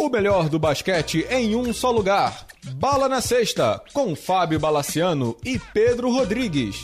O melhor do basquete em um só lugar. Bala na Sexta, com Fábio Balaciano e Pedro Rodrigues.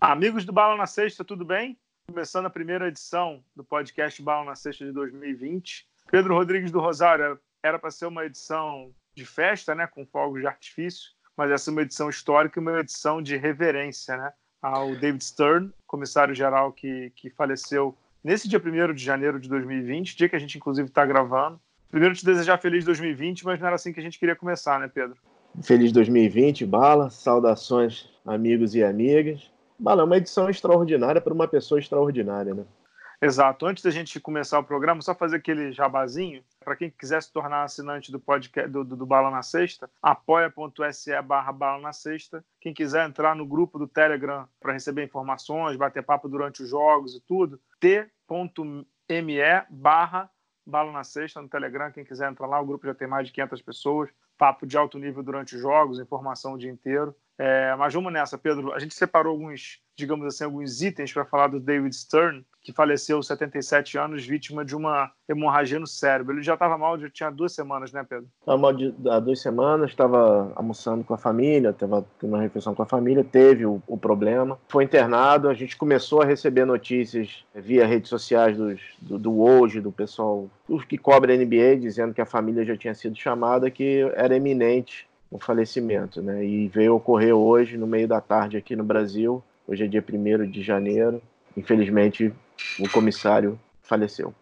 Amigos do Bala na Sexta, tudo bem? Começando a primeira edição do podcast Bala na Sexta de 2020. Pedro Rodrigues do Rosário, era para ser uma edição de festa, né, com fogos de artifício, mas essa é uma edição histórica e uma edição de reverência, né? Ao David Stern, comissário-geral que, que faleceu nesse dia 1 de janeiro de 2020, dia que a gente inclusive está gravando. Primeiro te desejar feliz 2020, mas não era assim que a gente queria começar, né, Pedro? Feliz 2020, Bala. Saudações, amigos e amigas. Bala, é uma edição extraordinária para uma pessoa extraordinária, né? Exato. Antes da gente começar o programa, só fazer aquele jabazinho. Para quem quiser se tornar assinante do podcast do, do, do Bala na Sexta, apoia.se barra Bala na Sexta. Quem quiser entrar no grupo do Telegram para receber informações, bater papo durante os jogos e tudo, t.me barra Bala na Sexta no Telegram. Quem quiser entrar lá, o grupo já tem mais de 500 pessoas. Papo de alto nível durante os jogos, informação o dia inteiro. É, mas vamos nessa, Pedro. A gente separou alguns, digamos assim, alguns itens para falar do David Stern, que faleceu aos 77 anos, vítima de uma hemorragia no cérebro. Ele já estava mal, já tinha duas semanas, né, Pedro? Estava mal de, há duas semanas, estava almoçando com a família, estava tendo uma refeição com a família, teve o, o, problema, foi internado. A gente começou a receber notícias via redes sociais dos, do, do hoje, do pessoal, os que cobrem a NBA, dizendo que a família já tinha sido chamada, que era eminente o falecimento, né? E veio ocorrer hoje, no meio da tarde aqui no Brasil. Hoje é dia 1 de janeiro. Infelizmente, o comissário faleceu.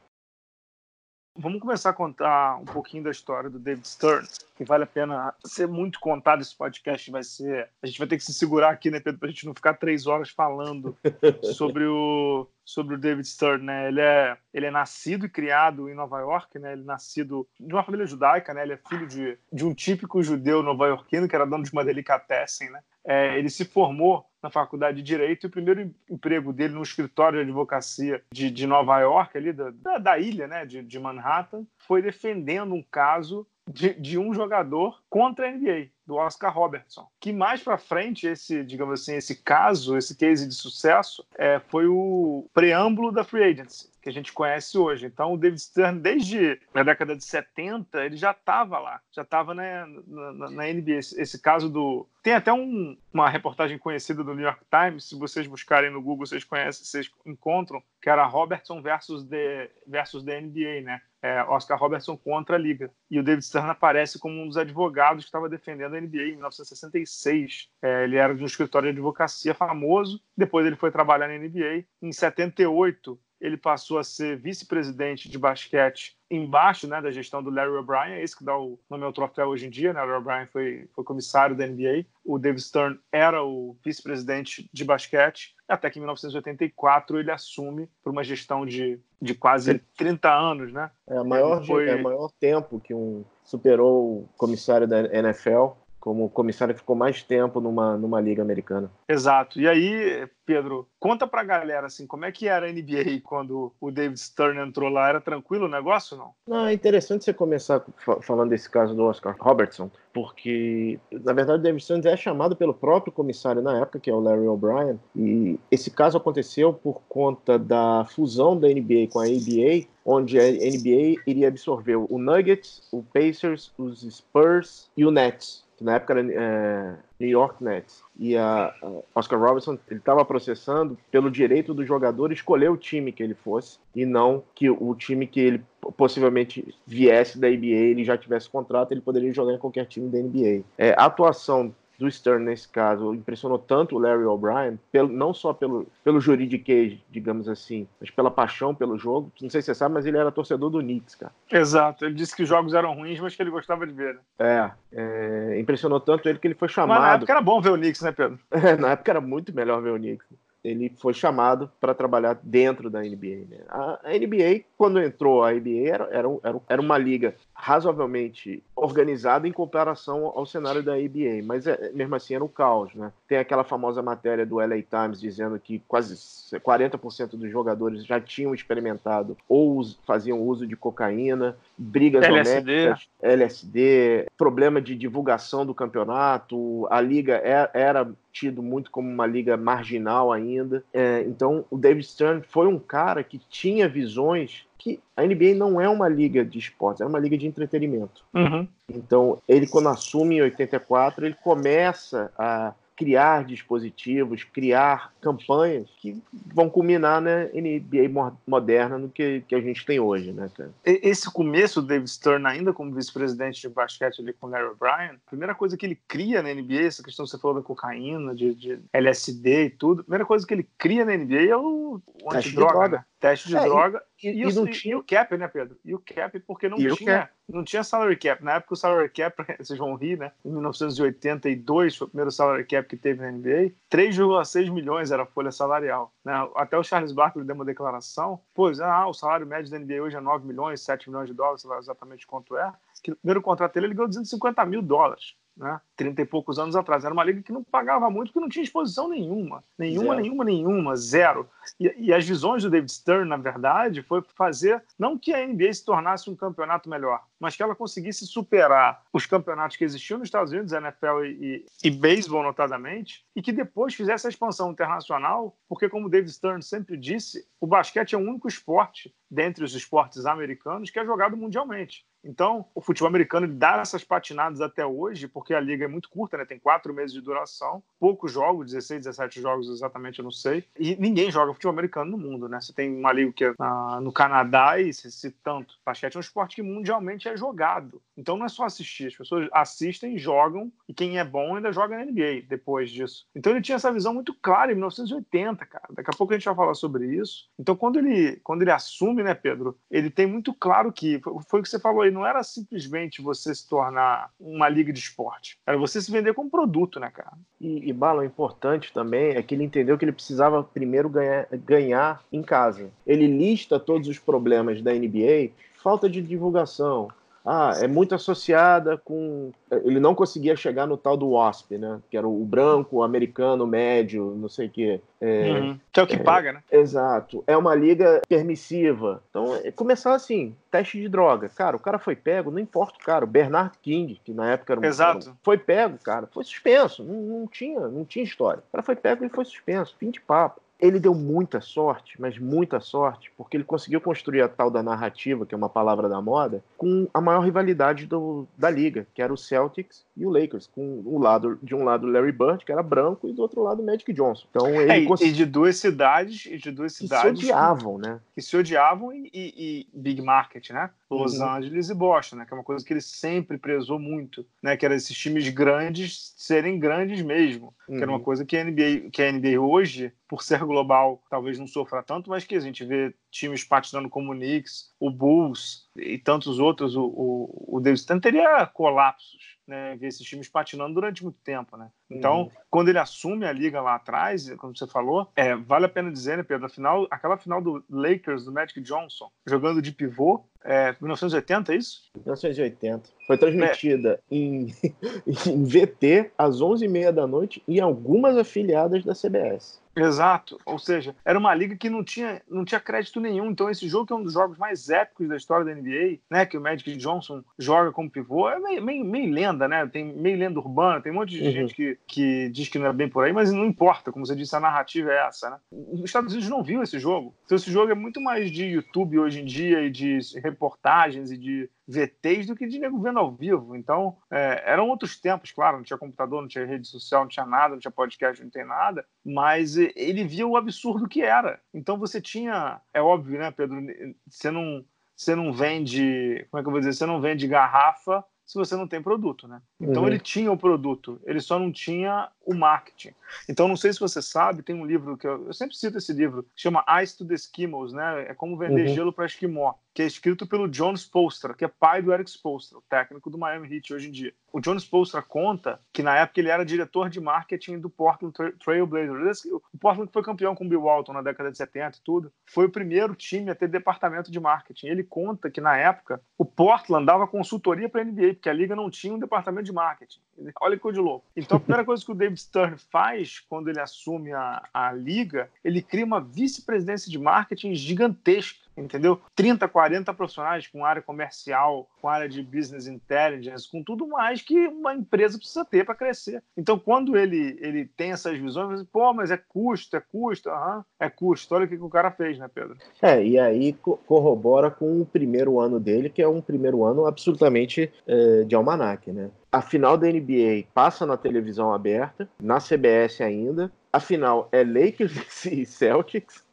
Vamos começar a contar um pouquinho da história do David Stern, que vale a pena ser muito contado. Esse podcast vai ser. A gente vai ter que se segurar aqui, né, Pedro, para a gente não ficar três horas falando sobre o, sobre o David Stern, né? Ele é, ele é nascido e criado em Nova York, né? Ele é nascido de uma família judaica, né? Ele é filho de, de um típico judeu nova-iorquino que era dono de uma delicatessen, né? É, ele se formou na faculdade de Direito e o primeiro emprego dele no escritório de advocacia de, de Nova York, ali da, da, da ilha né, de, de Manhattan, foi defendendo um caso de, de, um jogador contra a NBA, do Oscar Robertson. Que mais para frente, esse, digamos assim, esse caso, esse case de sucesso, é, foi o preâmbulo da Free Agency que a gente conhece hoje. Então, o David Stern, desde a década de 70, ele já estava lá, já estava na, na, na, NBA. Esse, esse, caso do. Tem até um, uma reportagem conhecida do New York Times, se vocês buscarem no Google, vocês conhecem, vocês encontram, que era Robertson versus the, versus the NBA, né? É, Oscar Robertson contra a liga. E o David Stern aparece como um dos advogados que estava defendendo a NBA em 1966. É, ele era de um escritório de advocacia famoso, depois ele foi trabalhar na NBA. Em 78, ele passou a ser vice-presidente de basquete embaixo né, da gestão do Larry O'Brien, esse que dá o nome ao troféu hoje em dia. Né? Larry O'Brien foi, foi comissário da NBA, o David Stern era o vice-presidente de basquete, até que em 1984 ele assume por uma gestão de, de quase 30 anos. Né? É, o maior, foi... é o maior tempo que um superou o comissário da NFL como comissário que ficou mais tempo numa, numa liga americana. Exato. E aí, Pedro, conta pra galera assim, como é que era a NBA quando o David Stern entrou lá? Era tranquilo o negócio ou não? Não, é interessante você começar falando desse caso do Oscar Robertson, porque na verdade o David Stern é chamado pelo próprio comissário na época, que é o Larry O'Brien, e esse caso aconteceu por conta da fusão da NBA com a ABA, onde a NBA iria absorver o Nuggets, o Pacers, os Spurs e o Nets que na época era é, New York Nets. E a, a Oscar Robertson ele estava processando pelo direito do jogador escolher o time que ele fosse e não que o time que ele possivelmente viesse da NBA, ele já tivesse contrato, ele poderia jogar em qualquer time da NBA. É, a atuação do Stern nesse caso impressionou tanto o Larry O'Brien, não só pelo, pelo juridiquês, digamos assim, mas pela paixão pelo jogo. Não sei se você sabe, mas ele era torcedor do Knicks, cara. Exato, ele disse que os jogos eram ruins, mas que ele gostava de ver. Né? É, é impressionou tanto ele que ele foi chamado. Mas na época era bom ver o Knicks, né, Pedro? É, na época era muito melhor ver o Knicks ele foi chamado para trabalhar dentro da NBA. Né? A, NBA, quando entrou a NBA, era, era, era, uma liga razoavelmente organizada em comparação ao cenário da NBA, mas é, mesmo assim era um caos. Né? Tem aquela famosa matéria do LA Times dizendo que quase 40% dos jogadores já tinham experimentado ou faziam uso de cocaína, brigas LSD. LSD, problema de divulgação do campeonato, a liga é, era tido muito como uma liga marginal ainda. É, então, o David Stern foi um cara que tinha visões que a NBA não é uma liga de esportes, é uma liga de entretenimento. Uhum. Então, ele, quando assume em 84, ele começa a criar dispositivos, criar campanhas que vão culminar na NBA moderna no que, que a gente tem hoje, né, cara? Esse começo do David Stern, ainda como vice-presidente de basquete ali com o Larry O'Brien, a primeira coisa que ele cria na NBA, essa questão que você falou da cocaína, de, de LSD e tudo, a primeira coisa que ele cria na NBA é o, o antidroga, né? Teste de é, droga. E, e, e, o, tinha... e, o, cap, né, Pedro? E o cap, porque não tinha, não tinha salary cap. Na época, o salary cap, vocês vão rir, né? Em 1982 foi o primeiro salary cap que teve na NBA. 3,6 milhões era a folha salarial. Né? Até o Charles Barkley deu uma declaração. Pois, ah, o salário médio da NBA hoje é 9 milhões, 7 milhões de dólares, sei lá exatamente quanto é. Que no primeiro contrato dele, ele ganhou 250 mil dólares né? 30 e poucos anos atrás. Era uma liga que não pagava muito, porque não tinha exposição nenhuma. Nenhuma, zero. nenhuma, nenhuma, zero. E, e, as visões do David Stern, na verdade, foi fazer, não que a NBA se tornasse um campeonato melhor, mas que ela conseguisse superar os campeonatos que existiam nos Estados Unidos, NFL e, e, e beisebol, notadamente, e que depois fizesse a expansão internacional, porque, como David Stern sempre disse, o basquete é o único esporte dentre os esportes americanos que é jogado mundialmente. Então, o futebol americano dá essas patinadas até hoje, porque a liga é muito curta, né? tem quatro meses de duração, poucos jogos, 16, 17 jogos exatamente, eu não sei, e ninguém joga futebol americano no mundo. né? Você tem uma liga que é ah, no Canadá e se, se tanto. Basquete é um esporte que mundialmente é jogado. Então não é só assistir, as pessoas assistem, jogam, e quem é bom ainda joga na NBA depois disso. Então ele tinha essa visão muito clara em 1980, cara. Daqui a pouco a gente vai falar sobre isso. Então quando ele, quando ele assume, né, Pedro, ele tem muito claro que, foi o que você falou aí, não era simplesmente você se tornar uma liga de esporte. Era você se vender como produto, né, cara? E, e Bala, o importante também é que ele entendeu que ele precisava primeiro ganhar, ganhar em casa. Ele lista todos os problemas da NBA, falta de divulgação, ah, é muito associada com. Ele não conseguia chegar no tal do WASP, né? Que era o branco, o americano, médio, não sei o quê. É, uhum. Que é o que é, paga, né? Exato. É uma liga permissiva. Então, é, começar assim: teste de droga. Cara, o cara foi pego, não importa o cara. O Bernard King, que na época era um. Exato. Cara, foi pego, cara. Foi suspenso. Não, não, tinha, não tinha história. O cara foi pego e foi suspenso. Fim de papo. Ele deu muita sorte, mas muita sorte, porque ele conseguiu construir a tal da narrativa, que é uma palavra da moda, com a maior rivalidade do, da liga, que era o Celtics e o Lakers, com o lado de um lado Larry Bird, que era branco, e do outro lado Magic Johnson. Então ele é, e de duas cidades, e de duas cidades que se odiavam, né? Que se odiavam e, e, e Big Market, né? Los uhum. Angeles e Boston, né? Que é uma coisa que ele sempre prezou muito, né? Que era esses times grandes serem grandes mesmo, uhum. que era uma uhum. coisa que a NBA, que a NBA hoje, por ser global, talvez não sofra tanto, mas que a gente vê times patinando como o Knicks, o Bulls e tantos outros, o, o, o Davis teria colapsos né, ver esses times patinando durante muito tempo, né? Então, uhum. quando ele assume a liga lá atrás, como você falou, é, vale a pena dizer, né, Pedro, final, aquela final do Lakers, do Magic Johnson, jogando de pivô, é 1980, é isso? 1980. Foi transmitida é. em, em VT às 11h30 da noite em algumas afiliadas da CBS. Exato, ou seja, era uma liga que não tinha, não tinha crédito nenhum. Então, esse jogo que é um dos jogos mais épicos da história da NBA, né? Que o Magic Johnson joga como pivô, é meio, meio, meio lenda, né? Tem meio lenda urbana, tem um monte de uhum. gente que, que diz que não é bem por aí, mas não importa, como você disse, a narrativa é essa, né? Os Estados Unidos não viu esse jogo. Então, esse jogo é muito mais de YouTube hoje em dia e de reportagens e de VTs do que de nego vendo ao vivo. Então, é, eram outros tempos, claro, não tinha computador, não tinha rede social, não tinha nada, não tinha podcast, não tem nada, mas ele via o absurdo que era. Então você tinha, é óbvio, né, Pedro, você não, você não vende, como é que eu vou dizer, você não vende garrafa se você não tem produto, né? Então uhum. ele tinha o produto, ele só não tinha o marketing. Então não sei se você sabe, tem um livro que eu, eu sempre cito esse livro, chama Ice to the Eskimos, né? É como vender uhum. gelo para esquimó que é escrito pelo John Spolstra, que é pai do Eric Spolstra, o técnico do Miami Heat hoje em dia. O John Spolstra conta que na época ele era diretor de marketing do Portland Trail Blazers. O Portland foi campeão com o Bill Walton na década de 70 e tudo. Foi o primeiro time a ter departamento de marketing. Ele conta que na época o Portland dava consultoria para a NBA, porque a liga não tinha um departamento de marketing. Olha que coisa de louco. Então a primeira coisa que o David Stern faz quando ele assume a, a liga, ele cria uma vice-presidência de marketing gigantesca entendeu? 30, 40 profissionais com área comercial, com área de business intelligence, com tudo mais que uma empresa precisa ter para crescer. Então, quando ele, ele tem essas visões, pô, mas é custo, é custo, aham, é custo. Olha o que, que o cara fez, né, Pedro? É, e aí corrobora com o primeiro ano dele, que é um primeiro ano absolutamente é, de almanac, né? A final da NBA passa na televisão aberta, na CBS ainda. A final é Lakers e Celtics.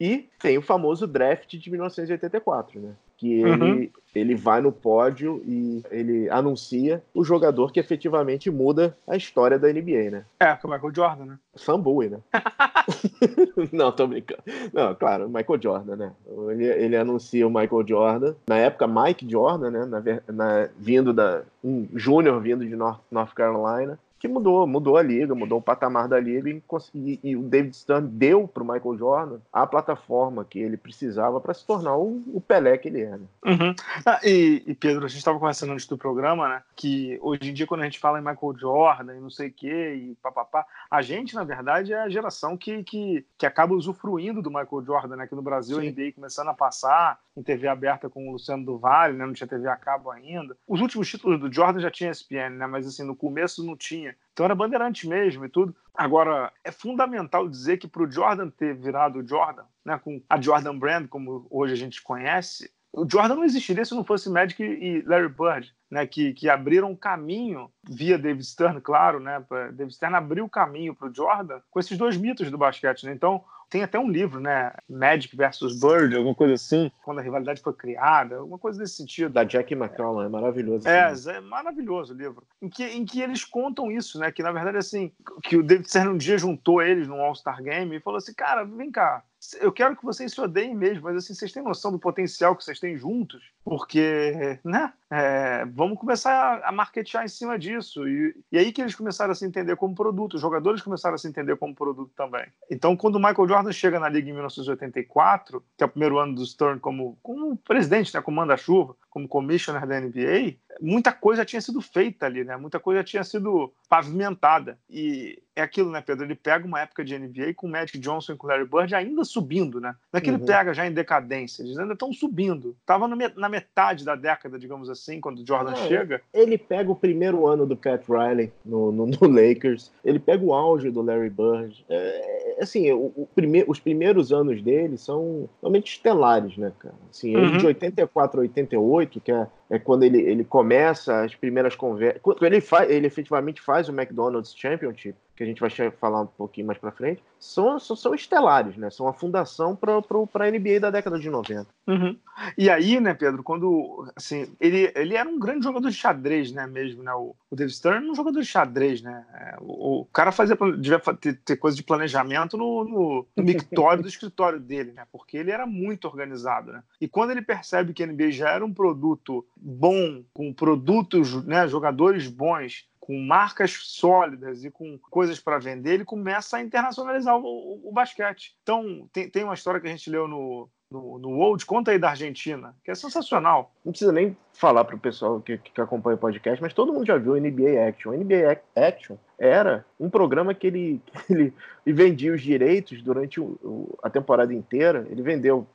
E tem o famoso draft de 1984, né? Que ele, uhum. ele vai no pódio e ele anuncia o jogador que efetivamente muda a história da NBA, né? É, que é o Michael Jordan, né? Sam Bowie, né? Não, tô brincando. Não, claro, Michael Jordan, né? Ele, ele anuncia o Michael Jordan. Na época, Mike Jordan, né? Na, na, vindo da. Um júnior vindo de North, North Carolina que mudou, mudou a liga, mudou o patamar da liga e, e, e o David Stern deu para o Michael Jordan a plataforma que ele precisava para se tornar o, o, Pelé que ele era. Uhum. Ah, e, e, Pedro, a gente estava conversando antes do programa, né? Que hoje em dia, quando a gente fala em Michael Jordan e não sei o quê, e papapá, a gente, na verdade, é a geração que, que, que acaba usufruindo do Michael Jordan, né? Aqui no Brasil, Sim. a NBA começando a passar em TV aberta com o Luciano do Vale, né? Não tinha TV a cabo ainda. Os últimos títulos do Jordan já tinha ESPN, né? Mas assim, no começo não tinha. Então era bandeirante mesmo e tudo. Agora, é fundamental dizer que para o Jordan ter virado o Jordan, né, com a Jordan Brand, como hoje a gente conhece, o Jordan não existiria se não fosse Magic e Larry Bird, né, que, que abriram caminho via David Stern, claro, né, David Stern abriu o caminho para o Jordan com esses dois mitos do basquete, né? Então, tem até um livro, né? Magic versus Bird, alguma coisa assim, quando a rivalidade foi criada, alguma coisa desse sentido. Da Jack McCollum, é maravilhoso. É, é maravilhoso o livro. Em que, em que eles contam isso, né? Que na verdade, assim, que o David Stern um dia juntou eles num All-Star Game e falou assim: cara, vem cá, eu quero que vocês se odeiem mesmo, mas assim, vocês têm noção do potencial que vocês têm juntos? Porque, né? É, vamos começar a marketear em cima disso. E, e, aí que eles começaram a se entender como produto, os jogadores começaram a se entender como produto também. Então, quando o Michael Jordan chega na Liga em 1984, que é o primeiro ano do Stern como, como presidente, né, como manda-chuva, como commissioner da NBA, muita coisa tinha sido feita ali, né? Muita coisa tinha sido pavimentada. E é aquilo, né, Pedro? Ele pega uma época de NBA com o Magic Johnson e com o Larry Bird ainda subindo, né? Não é que uhum. ele pega já em decadência, eles ainda estão subindo. Tava na metade da década, digamos assim, quando o Jordan é, chega. Ele pega o primeiro ano do Pat Riley no, no, no Lakers, ele pega o auge do Larry Bird. É, assim, o, o prime os primeiros anos dele são realmente estelares, né, cara? Assim, ele uhum. de 84 a 88, que é é quando ele, ele começa as primeiras conversas. Quando ele, faz, ele efetivamente faz o McDonald's Championship, que a gente vai falar um pouquinho mais para frente, são, são, são, estelares, né? São a fundação para a NBA da década de 90. Uhum. E aí, né, Pedro, quando assim, ele, ele era um grande jogador de xadrez, né, mesmo, né? O, o David Stern era um jogador de xadrez, né? O, o cara fazia devia ter, ter coisa de planejamento no, no, no mictório do escritório dele, né? Porque ele era muito organizado, né? E quando ele percebe que a NBA já era um produto bom, com produtos, né, jogadores bons, com marcas sólidas e com coisas para vender, ele começa a internacionalizar o, o, o basquete. Então, tem, tem uma história que a gente leu no, no, no World, conta aí da Argentina, que é sensacional. Não precisa nem falar para o pessoal que, que acompanha o podcast, mas todo mundo já viu o NBA Action. O NBA Action era um programa que ele, que ele, ele vendia os direitos durante o, o, a temporada inteira. Ele vendeu,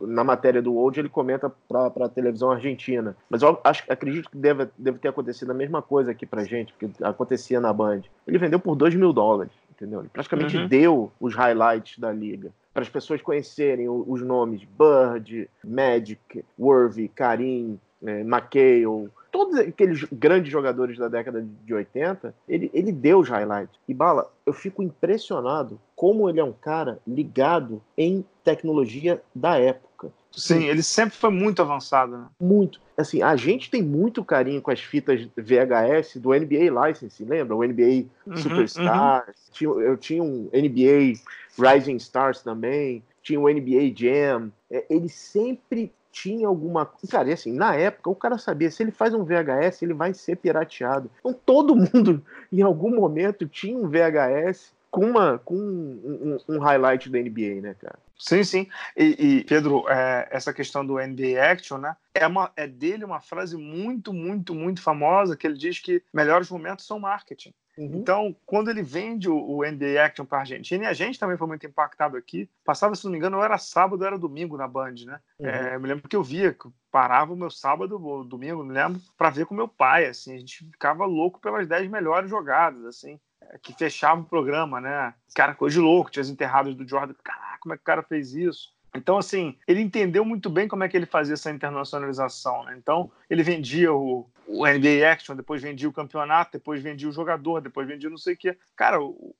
na matéria do World, ele comenta para a televisão argentina. Mas eu acho, acredito que deve, deve ter acontecido a mesma coisa aqui para gente, porque acontecia na Band. Ele vendeu por 2 mil dólares, entendeu? Ele praticamente uhum. deu os highlights da liga para as pessoas conhecerem os nomes Bird, Magic, Worthy, Karim, é, McHale, todos aqueles grandes jogadores da década de 80, ele, ele deu os highlights. E Bala, eu fico impressionado como ele é um cara ligado em tecnologia da época. Sim, ele sempre foi muito avançado, né? Muito. Assim, a gente tem muito carinho com as fitas VHS do NBA License, lembra? O NBA uhum, Superstars. Uhum. eu tinha um NBA Rising Stars também. Tinha o NBA Jam. É, ele sempre tinha alguma Cara, e assim, na época, o cara sabia, se ele faz um VHS, ele vai ser pirateado. Então todo mundo, em algum momento, tinha um VHS com, uma, com um, um, um highlight da NBA, né, cara? Sim, sim. E, e Pedro, é, essa questão do NBA Action, né? É, uma, é dele uma frase muito, muito, muito famosa que ele diz que melhores momentos são marketing. Uhum. Então, quando ele vende o, o NBA Action para a Argentina, e a gente também foi muito impactado aqui, passava, se não me engano, ou era sábado ou era domingo na Band, né? Uhum. É, eu me lembro que eu via, que parava o meu sábado ou domingo, me lembro, para ver com meu pai, assim, a gente ficava louco pelas 10 melhores jogadas, assim, é, que fechava o programa, né? Cara, coisa de louco, tinha as enterradas do Jordan, caraca, como é que o cara fez isso? Então, assim, ele entendeu muito bem como é que ele fazia essa internacionalização, né? Então, ele vendia o, o NBA Action, depois vendia o campeonato, depois vendia o jogador, depois vendia não sei o quê. Cara,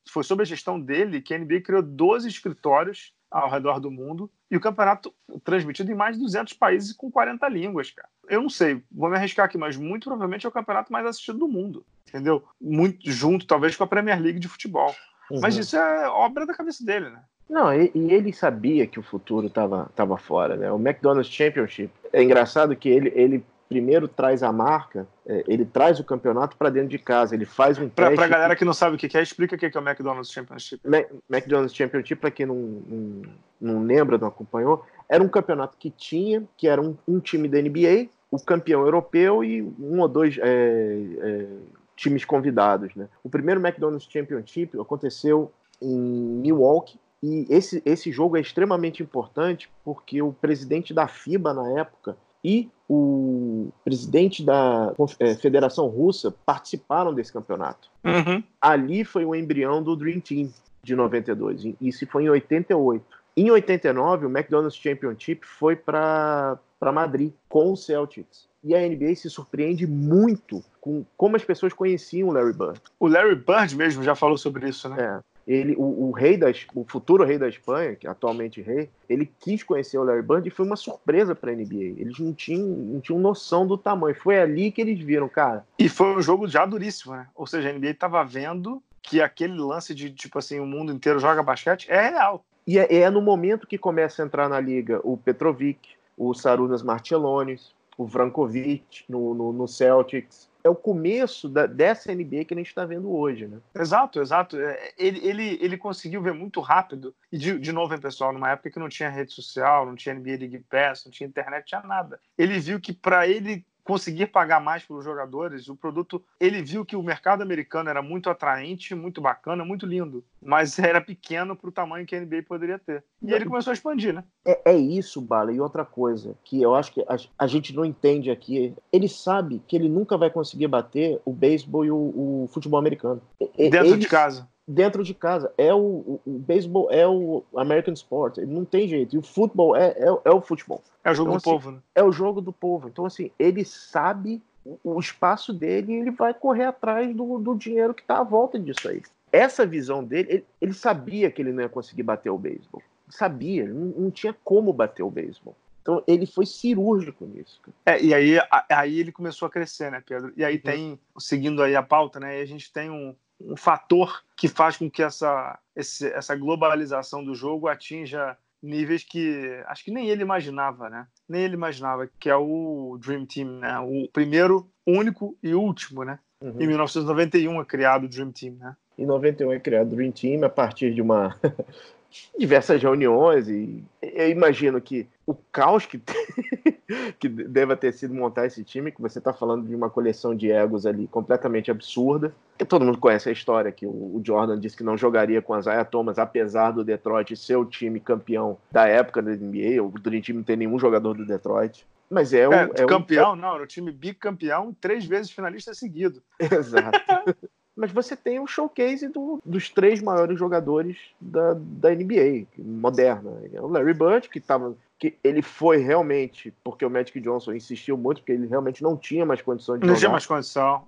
foi sob a gestão dele que a NBA criou 12 escritórios ao redor do mundo e o campeonato transmitido em mais de 200 países com 40 línguas, cara. Eu não sei, vou me arriscar aqui, mas muito provavelmente é o campeonato mais assistido do mundo, entendeu? Muito junto, talvez, com a Premier League de futebol. Uhum. Mas isso é obra da cabeça dele, né? Não, e, e, ele sabia que o futuro estava tava fora, né? O McDonald's Championship. É engraçado que ele, ele primeiro traz a marca, é, ele traz o campeonato para dentro de casa, ele faz um Para a galera que não sabe o que é, explica o que é o McDonald's Championship. McDonald's Championship, para quem não, não, não, lembra, não acompanhou, era um campeonato que tinha, que era um, um time da NBA, o campeão europeu e um ou dois é, é, times convidados. Né? O primeiro McDonald's Championship aconteceu em Milwaukee, e esse, esse jogo é extremamente importante porque o presidente da FIBA na época e o presidente da é, Federação Russa participaram desse campeonato. Uhum. Ali foi o embrião do Dream Team de 92. Isso foi em 88. Em 89, o McDonald's Championship foi para Madrid com o Celtics. E a NBA se surpreende muito com como as pessoas conheciam o Larry Bird. O Larry Bird mesmo já falou sobre isso, né? É ele, o, o, rei da, o futuro rei da Espanha, que é atualmente rei, ele quis conhecer o Larry Bird e foi uma surpresa para a NBA. Eles não tinham, não tinham noção do tamanho. Foi ali que eles viram, cara. E foi um jogo já duríssimo, né? Ou seja, a NBA estava vendo que aquele lance de tipo assim, o mundo inteiro joga basquete é real. E é, é no momento que começa a entrar na liga o Petrovic, o Sarunas Martelones, o Vrankovic no, no, no Celtics é o começo da, dessa NBA que a gente está vendo hoje, né? Exato, exato. É, ele, ele, ele conseguiu ver muito rápido, e de, de novo, hein, pessoal, numa época que não tinha rede social, não tinha NBA League Pass, não tinha internet, não tinha nada. Ele viu que para ele conseguir pagar mais pelos jogadores, o produto, ele viu que o mercado americano era muito atraente, muito bacana, muito lindo, mas era pequeno para o tamanho que a NBA poderia ter. E ele começou a expandir, né? É, é isso, Bala. E outra coisa que eu acho que a, a, gente não entende aqui, ele sabe que ele nunca vai conseguir bater o beisebol e o, o futebol americano. Dentro ele, de casa dentro de casa. É o, o, o beisebol é o American sport, não tem jeito. E o futebol é, é, é o futebol. É o jogo então, do assim, povo, né? É o jogo do povo. Então, assim, ele sabe o espaço dele e ele vai correr atrás do, do dinheiro que está à volta disso aí. Essa visão dele, ele, ele, sabia que ele não ia conseguir bater o beisebol. Sabia, não, não tinha como bater o beisebol. Então ele foi cirúrgico nisso. É, e aí, aí ele começou a crescer, né, Pedro? E aí uhum. tem, seguindo aí a pauta, né? a gente tem um, um fator que faz com que essa, esse, essa globalização do jogo atinja níveis que acho que nem ele imaginava, né? Nem ele imaginava, que é o Dream Team, né? O primeiro, único e último, né? Uhum. Em 1991 é criado o Dream Team, né? Em 91 é criado o Dream Team a partir de uma diversas reuniões e eu imagino que o caos que, que deva ter sido montar esse time, que você está falando de uma coleção de egos ali completamente absurda. E todo mundo conhece a história que o Jordan disse que não jogaria com as Aya Thomas, apesar do Detroit ser o time campeão da época da NBA, o Dream Team não tem nenhum jogador do Detroit. Mas é o. É, é campeão, o... não, era o time bicampeão, três vezes finalista seguido. Exato. mas você tem um showcase do, dos três maiores jogadores da, da NBA moderna. É o Larry Bird, que estava que ele foi realmente, porque o Magic Johnson insistiu muito, porque ele realmente não tinha mais condição de Não tinha mais condição.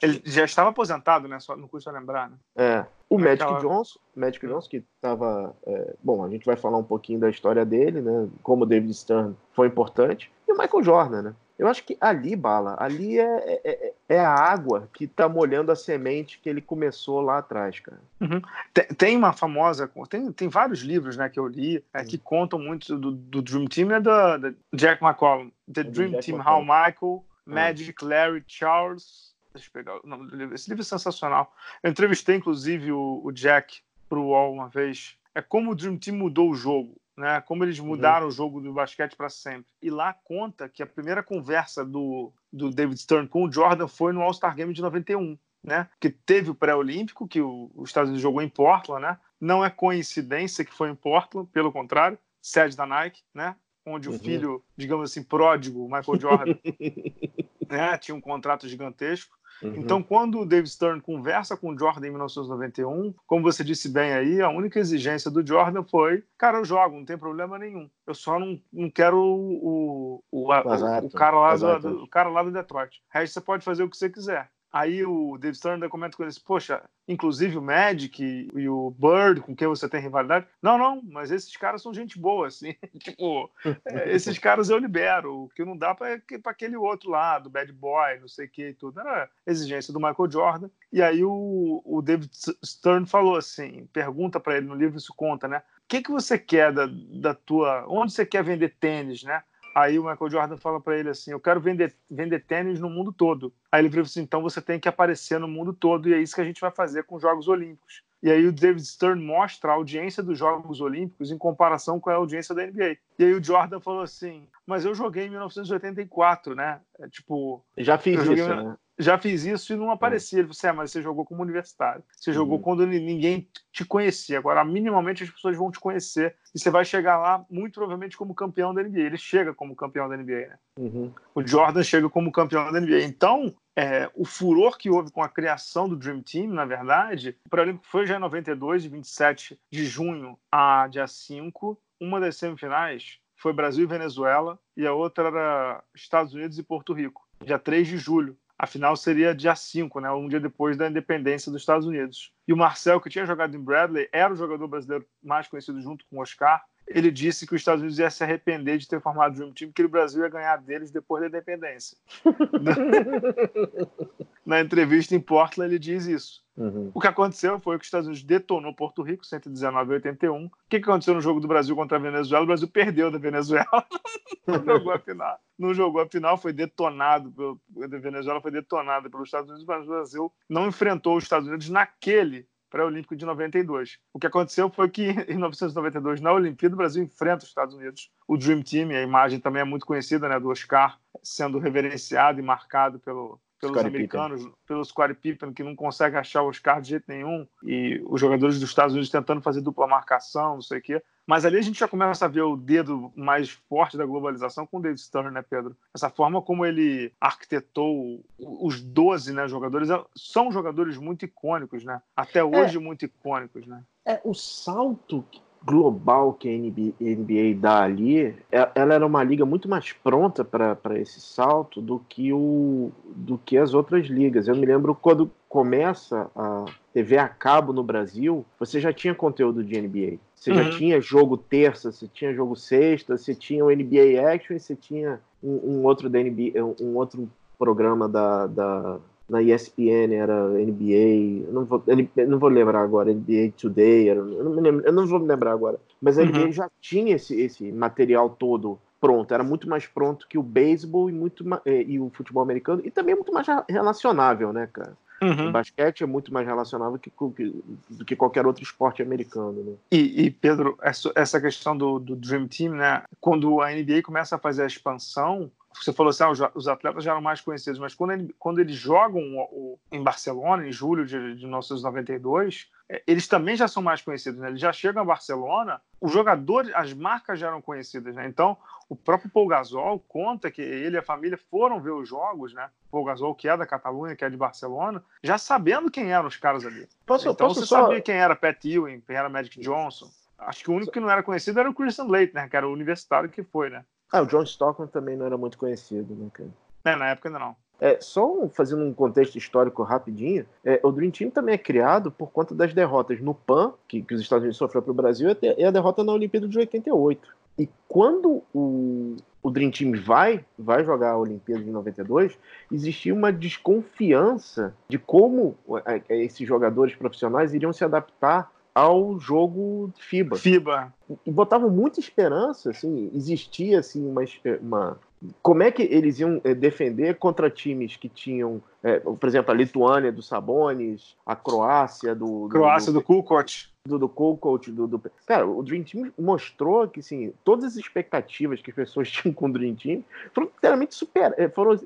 Ele já estava aposentado, né? Só, não custa lembrar, né? É. O Magic Aquela... Johnson, Magic Johnson, que estava. É, bom, a gente vai falar um pouquinho da história dele, né? Como o David Stern foi importante. E o Michael Jordan, né? Eu acho que ali, Bala, ali é, é, é, é a água que tá molhando a semente que ele começou lá atrás, cara. Uhum. Tem, tem, uma famosa, tem, tem vários livros né, que eu li é, que contam muito do, do Dream Team, é da, da Jack McCollum. The Dream Jack Team, McCollum. How Michael, ah. Magic, Larry, Charles. Deixa eu pegar o nome do livro. Esse livro é sensacional. Eu entrevistei, inclusive, o, o Jack pro UOL uma vez. É como o Dream Team mudou o jogo né? Como eles uhum. mudaram uhum. o jogo do basquete para sempre. E lá conta que a primeira conversa do, do David Stern com o Jordan foi no All-Star Game de 91. né? Que teve o pré-olímpico, que o, os Estados Unidos jogou em Portland, né? Não é coincidência que foi em Portland, pelo contrário, sede da Nike, né? Onde uhum. o filho, digamos assim, pródigo, Michael Jordan, né? Tinha um contrato gigantesco. Uhum. Então, quando o David Stern conversa com o Jordan em 1991, como você disse bem aí, a única exigência do Jordan foi: cara, eu jogo, não tem problema nenhum. Eu só não, não quero o, o, o, o, o cara, lá do, o cara lá do Detroit. O resto você pode fazer o que você quiser. Aí o Dave Stern comenta com eles, poxa, inclusive o Magic e, o Bird, com quem você tem rivalidade. Não, não, mas esses caras são gente boa, assim. tipo, é, esses caras eu libero. O que não dá para aquele outro lado, Bad Boy, não sei o que e tudo. Era exigência do Michael Jordan. E aí o, o David Stern falou assim, pergunta para ele no livro, isso conta, né? O que, que você quer da, da tua... Onde você quer vender tênis, né? Aí o Michael Jordan fala para ele assim: Eu quero vender, vender tênis no mundo todo. Aí ele falou assim: Então você tem que aparecer no mundo todo, e é isso que a gente vai fazer com os Jogos Olímpicos. E aí o David Stern mostra a audiência dos Jogos Olímpicos em comparação com a audiência da NBA. E aí o Jordan falou assim: Mas eu joguei em 1984, né? É, tipo. Já fiz isso, né? já fiz isso e não aparecia. Ele falou assim, é, mas você jogou como universitário. Você jogou uhum. quando ninguém te conhecia. Agora, minimamente, as pessoas vão te conhecer e você vai chegar lá, muito provavelmente, como campeão da NBA. Ele chega como campeão da NBA, né? Uhum. O Jordan chega como campeão da NBA. Então, é, o furor que houve com a criação do Dream Team, na verdade, o Paralímpico foi já em 92, de 27 de junho a dia 5. Uma das semifinais foi Brasil e Venezuela, e a outra era Estados Unidos e Porto Rico, dia 3 de julho. A final seria dia 5, né, um dia depois da independência dos Estados Unidos. E o Marcel, que tinha jogado em Bradley, era o jogador brasileiro mais conhecido junto com o Oscar. Ele disse que os Estados Unidos ia se arrepender de ter formado Dream Team, que o Brasil ia ganhar deles depois da independência. Na entrevista em Portland, ele diz isso. Uhum. O que aconteceu foi que os Estados Unidos detonou Porto Rico, 119 a 81. O que aconteceu no jogo do Brasil contra a Venezuela? O Brasil perdeu da Venezuela. não jogou a final. Não jogou a final, foi detonado. Pelo, a Venezuela foi detonada pelos Estados Unidos, mas o Brasil não enfrentou os Estados Unidos naquele pré-olímpico de 92. O que aconteceu foi que em 1992, na Olimpíada, o Brasil enfrenta os Estados Unidos. O Dream Team, a imagem também é muito conhecida, né, do Oscar sendo reverenciado e marcado pelo, pelos Scottie americanos, Pippen. pelos Scottie Pippen, que não consegue achar o Oscar de jeito nenhum, e os jogadores dos Estados Unidos tentando fazer dupla marcação, não sei o quê. Mas ali a gente já começa a ver o dedo mais forte da globalização com o David Stern, né, Pedro? Essa forma como ele arquitetou os 12 né, jogadores, são jogadores muito icônicos, né? Até hoje é, muito icônicos, né? É, o salto global que a NBA, NBA dá ali, é, ela era uma liga muito mais pronta para esse salto do que, o, do que as outras ligas. Eu me lembro quando começa a TV a cabo no Brasil, você já tinha conteúdo de NBA. Você uhum. já tinha jogo terça, você tinha jogo sexta, você tinha o NBA Action e você tinha um, um outro da NBA, um outro programa da, da na ESPN era NBA, eu não vou, eu não vou lembrar agora, NBA Today, era, eu, não lembro, eu não vou me lembrar agora, mas a NBA uhum. já tinha esse, esse material todo pronto, era muito mais pronto que o beisebol e, muito, eh, e o futebol americano, e também muito mais relacionável, né, cara? Uhum. O basquete é muito mais relacionável que, que, do que qualquer outro esporte americano. Né? E, e, Pedro, essa questão do, do Dream Team, né? Quando a NBA começa a fazer a expansão, você falou assim, ah, os atletas já eram mais conhecidos, mas quando, ele, quando eles jogam em Barcelona, em julho de, de 1992, é, eles também já são mais conhecidos, né? Eles já chegam a Barcelona, os jogadores, as marcas já eram conhecidas, né? Então, o próprio Paul Gasol conta que ele e a família foram ver os jogos, né? Paul Gasol, que é da Catalunha, que é de Barcelona, já sabendo quem eram os caras ali. Posso, então, posso você só... sabia quem era Pat Ewing, quem era Magic Johnson. Acho que o único que não era conhecido era o Christian né? Que era o universitário que foi, né? Ah, o John Stockton também não era muito conhecido, né, cara? É, na época ainda não. É, só fazendo um contexto histórico rapidinho, é, o Dream Team também é criado por conta das derrotas no PAN, que, que os Estados Unidos sofreu para o Brasil, e a derrota na Olimpíada de 88. E quando o, o Dream Team vai, vai jogar a Olimpíada de 92, existia uma desconfiança de como é, é, esses jogadores profissionais iriam se adaptar ao jogo FIBA. FIBA. E botavam muita esperança, assim, existia assim uma, uma como é que eles iam é, defender contra times que tinham, é, por exemplo, a Lituânia do Sabonis, a Croácia do. do Croácia do, do Kukoc. Do, do Kukoc, do, do. Cara, o Dream Team mostrou que, assim, todas as expectativas que as pessoas tinham com o Dream Team foram inteiramente super, é, foram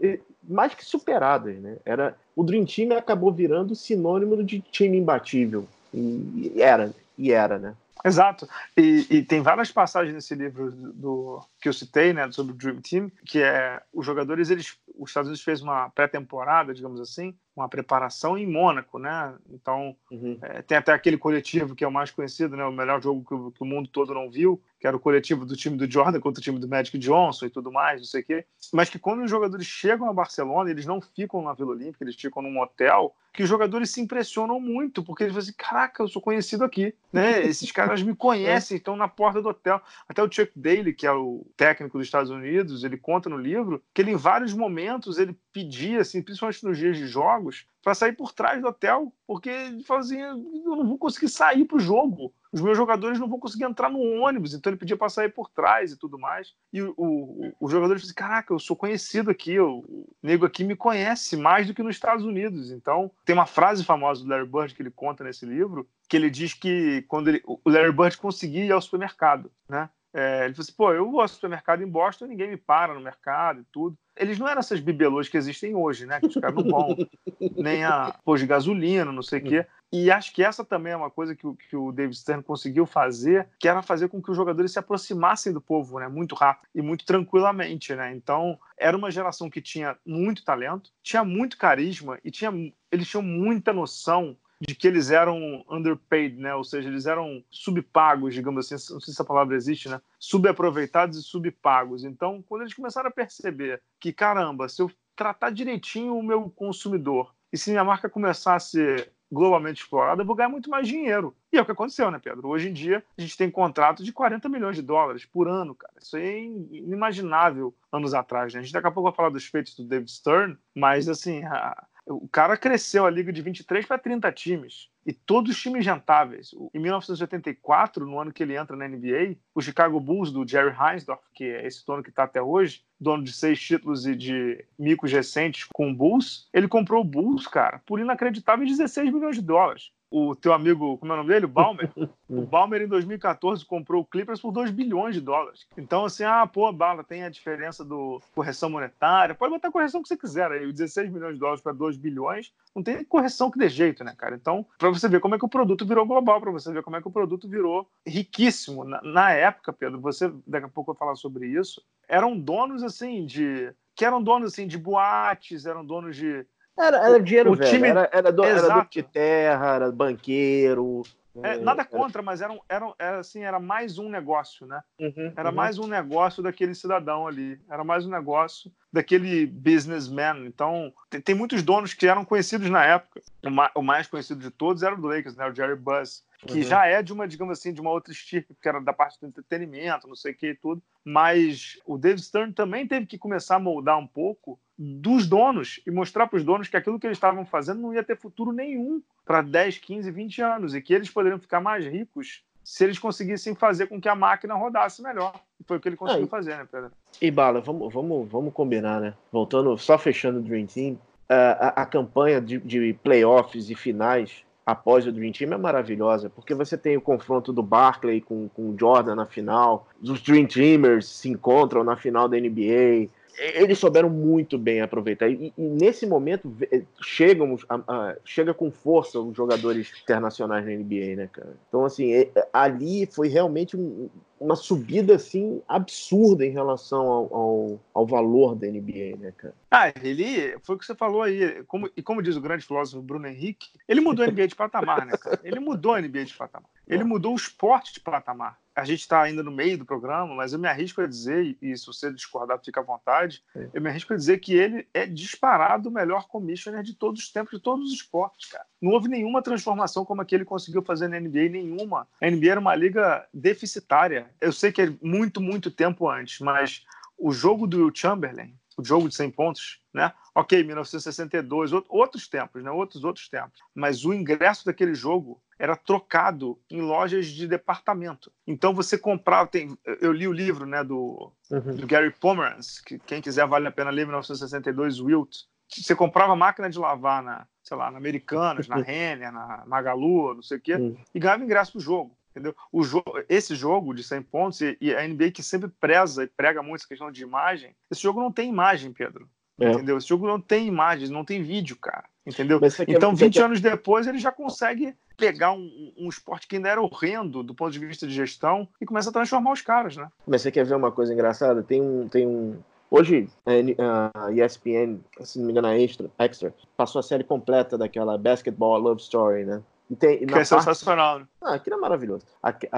mais que superadas, né? Era, o Dream Team acabou virando sinônimo de time imbatível. E, e era, e era, né? Exato. E, e, tem várias passagens nesse livro do, que eu citei, né, sobre o Dream Team, que é os jogadores, eles, os Estados Unidos fez uma pré-temporada, digamos assim, uma preparação em Mônaco, né? Então uhum. é, tem até aquele coletivo que é o mais conhecido, né? O melhor jogo que o, que o, mundo todo não viu, que era o coletivo do time do Jordan contra o time do Magic Johnson e tudo mais, não sei o quê. Mas que quando os jogadores chegam a Barcelona, eles não ficam na Vila Olímpica, eles ficam num hotel, que os jogadores se impressionam muito, porque eles falam assim, caraca, eu sou conhecido aqui, né? Esses caras me conhecem, estão na porta do hotel. Até o Chuck Daly, que é o técnico dos Estados Unidos, ele conta no livro que ele em vários momentos ele pedia, assim, principalmente nos dias de jogos, para sair por trás do hotel, porque ele falou assim, eu não vou conseguir sair para o jogo. Os meus jogadores não vão conseguir entrar no ônibus, então ele pedia para sair por trás e tudo mais. E o, o, o jogador disse: Caraca, eu sou conhecido aqui, o nego aqui me conhece mais do que nos Estados Unidos. Então, tem uma frase famosa do Larry Bird que ele conta nesse livro, que ele diz que quando ele, o Larry Bird conseguia ir ao supermercado, né? É, ele falou assim, pô, eu vou ao supermercado em Boston, ninguém me para no mercado e tudo. Eles não eram essas bibelôs que existem hoje, né? Que os caras não vão nem a pôr de gasolina, não sei o quê. E acho que essa também é uma coisa que o, que o David Stern conseguiu fazer, que era fazer com que os jogadores se aproximassem do povo, né? Muito rápido e muito tranquilamente, né? Então, era uma geração que tinha muito talento, tinha muito carisma e tinha, eles tinham muita noção de que eles eram underpaid, né? Ou seja, eles eram subpagos, digamos assim, não sei se essa palavra existe, né? Subaproveitados e subpagos. Então, quando eles começaram a perceber que, caramba, se eu tratar direitinho o meu consumidor e se minha marca começar a ser globalmente explorada, eu vou ganhar muito mais dinheiro. E é o que aconteceu, né, Pedro? Hoje em dia, a gente tem contrato de 40 milhões de dólares por ano, cara. Isso é inimaginável anos atrás, né? A gente daqui a pouco vai falar dos feitos do David Stern, mas, assim, a, o cara cresceu a liga de 23 para 30 times. E todos times rentáveis. Em 1984, no ano que ele entra na NBA, o Chicago Bulls do Jerry Heinsdorf, que é esse dono que está até hoje, dono de seis títulos e de micos recentes com o Bulls, ele comprou o Bulls, cara, por inacreditáveis 16 milhões de dólares o teu amigo, como é o nome dele? O Balmer. o Balmer, em 2014, comprou o Clippers por 2 bilhões de dólares. Então, assim, ah, pô, Bala, tem a diferença do correção monetária. Pode botar a correção que você quiser. Aí, 16 milhões de dólares para 2 bilhões, não tem correção que dê jeito, né, cara? Então, para você ver como é que o produto virou global, para você ver como é que o produto virou riquíssimo. Na, na época, Pedro, você, daqui a pouco eu vou falar sobre isso, eram donos, assim, de que eram donos assim de boates, eram donos de era, era dinheiro o velho, time... era, era, do, era do de terra, era banqueiro. É, nada contra, mas era, era, era, assim, era mais um negócio, né? Uhum, era uhum. mais um negócio daquele cidadão ali. Era mais um negócio daquele businessman. Então, tem, tem muitos donos que eram conhecidos na época. O, ma, o, mais conhecido de todos era o do Lakers, né? O Jerry Buzz, que uhum. já é de uma, digamos assim, de uma outra estirpe, que era da parte do entretenimento, não sei o que e tudo. Mas o David Stern também teve que começar a moldar um pouco dos donos e mostrar para os donos que aquilo que eles estavam fazendo não ia ter futuro nenhum para 10, 15, 20 anos e que eles poderiam ficar mais ricos se eles conseguissem fazer com que a máquina rodasse melhor. Foi o que ele conseguiu fazer, né, Pedro? E Bala, vamos, vamos, vamos combinar, né? Voltando, só fechando o Dream Team, a, a campanha de, de playoffs e finais após o Dream Team é maravilhosa, porque você tem o confronto do Barkley com, com o Jordan na final, os Dream Teamers se encontram na final da NBA, eles souberam muito bem aproveitar. E, e nesse momento eh, chegam, a, a, chega com força os jogadores internacionais na NBA, né, cara? Então, assim, é, ali foi realmente um, uma subida assim absurda em relação ao, ao, ao, valor da NBA, né, cara? Ah, ele foi o que você falou aí, como, e como diz o grande filósofo Bruno Henrique, ele mudou a NBA de patamar, né, cara? Ele mudou a NBA de patamar. Ele mudou o esporte de patamar. A gente está ainda no meio do programa, mas eu me arrisco a dizer, e se você discordar, fica à vontade, eu me arrisco a dizer que ele é disparado o melhor commissioner de todos os tempos, de todos os esportes, cara. Não houve nenhuma transformação como a que ele conseguiu fazer na NBA, nenhuma. A NBA era uma liga deficitária. Eu sei que é muito, muito tempo antes, mas o jogo do Will Chamberlain, o jogo de 100 pontos, né? Ok, 1962, outros tempos, né? Outros outros tempos. Mas o ingresso daquele jogo era trocado em lojas de departamento. Então você comprava, tem, eu li o livro, né, do, uhum. do Gary Pomerantz, que quem quiser vale a pena ler 1962 Wilt. Você comprava máquina de lavar na, sei lá, na Americanas, na Renner, na Magalu, não sei o quê, uhum. e ganhava ingresso pro jogo. Entendeu? O jogo, esse jogo de 100 pontos e a NBA que sempre preza e prega muito essa questão de imagem, esse jogo não tem imagem, Pedro. É. Entendeu? Esse jogo não tem imagens, não tem vídeo, cara. Entendeu? Então, 20 anos depois, ele já consegue pegar um, um, esporte que ainda era horrendo do ponto de vista de gestão e começa a transformar os caras, né? Mas você quer ver uma coisa engraçada? Tem um. Tem um... Hoje, a ESPN, se não me engano, a Extra, Extra passou a série completa daquela Basketball Love Story, né? E tem, que é parte... sensacional. Né? Ah, aquilo é maravilhoso.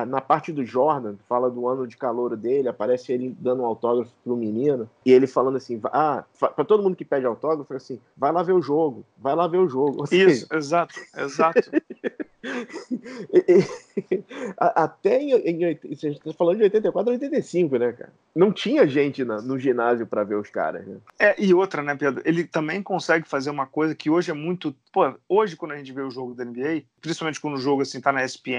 na parte do Jordan, fala do ano de calor dele, aparece ele dando um autógrafo pro menino, e ele falando assim, ah, para todo mundo que pede autógrafo, assim, vai lá ver o jogo, vai lá ver o jogo. Isso, exato, exato. Até em, em, gente tá falando de 84 85, né, cara? Não tinha gente na, no ginásio para ver os caras, né? É, e outra, né, Pedro? Ele também consegue fazer uma coisa que hoje é muito. Pô, hoje, quando a gente vê o jogo da NBA, principalmente quando o jogo assim tá na ESPN,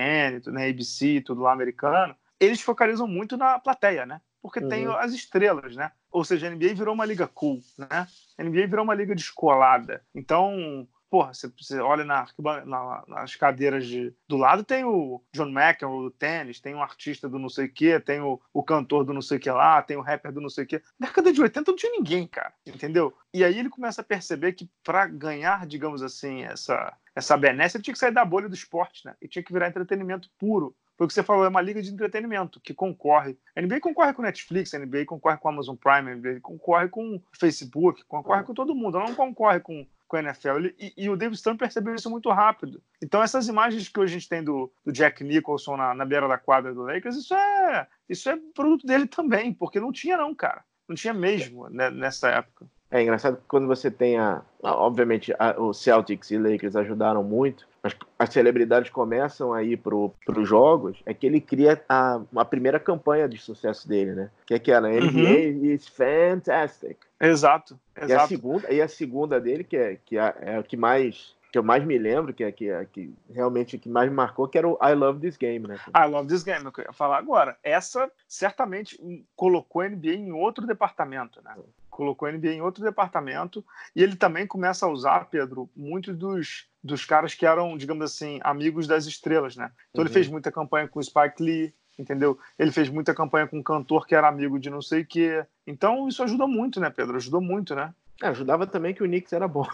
na ABC, tudo lá americano, eles focalizam muito na plateia, né? Porque uhum. tem as estrelas, né? Ou seja, a NBA virou uma liga cool, né? A NBA virou uma liga descolada. Então, porra, você, você olha na, na, nas cadeiras de, do lado, tem o John McEnroe do tênis, tem um artista do não sei o quê, tem o, o cantor do não sei o que lá, tem o rapper do não sei o quê. Na década de 80 não tinha ninguém, cara, entendeu? E aí ele começa a perceber que para ganhar, digamos assim, essa, essa benesse, ele tinha que sair da bolha do esporte, né? E tinha que virar entretenimento puro. Foi o que você falou, é uma liga de entretenimento que concorre. A NBA concorre com Netflix, a NBA concorre com Amazon Prime, a NBA concorre com Facebook, concorre com todo mundo. Ela não concorre com com a NFL. e, e, o David Stern percebeu isso muito rápido. Então, essas imagens que hoje a gente tem do, do Jack Nicholson na, na, beira da quadra do Lakers, isso é, isso é produto dele também, porque não tinha, não, cara. Não tinha mesmo né, nessa época. É engraçado que quando você tem a. Obviamente, a, o Celtics e Lakers ajudaram muito, mas as celebridades começam a ir para os jogos, é que ele cria a, a primeira campanha de sucesso dele, né? Que é aquela NBA uhum. is fantastic. Exato, exato. E a segunda, e a segunda dele, que é, que é, é o que mais que eu mais me lembro, que é que, é, que realmente que mais me marcou, que era o I Love This Game, né? I Love This Game, que eu ia falar agora. Essa certamente colocou a NBA em outro departamento, né? Colocou a NBA em outro departamento e ele também começa a usar, Pedro, muitos dos, dos caras que eram, digamos assim, amigos das estrelas, né? Então uhum. ele fez muita campanha com o Spike Lee, entendeu? Ele fez muita campanha com um cantor que era amigo de não sei o quê. Então isso ajuda muito, né, Pedro? Ajudou muito, né? É, ajudava também que o Knicks era bom.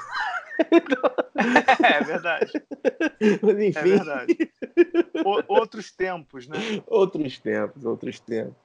é verdade. Mas enfim. É verdade. O, outros tempos, né? Outros tempos, outros tempos.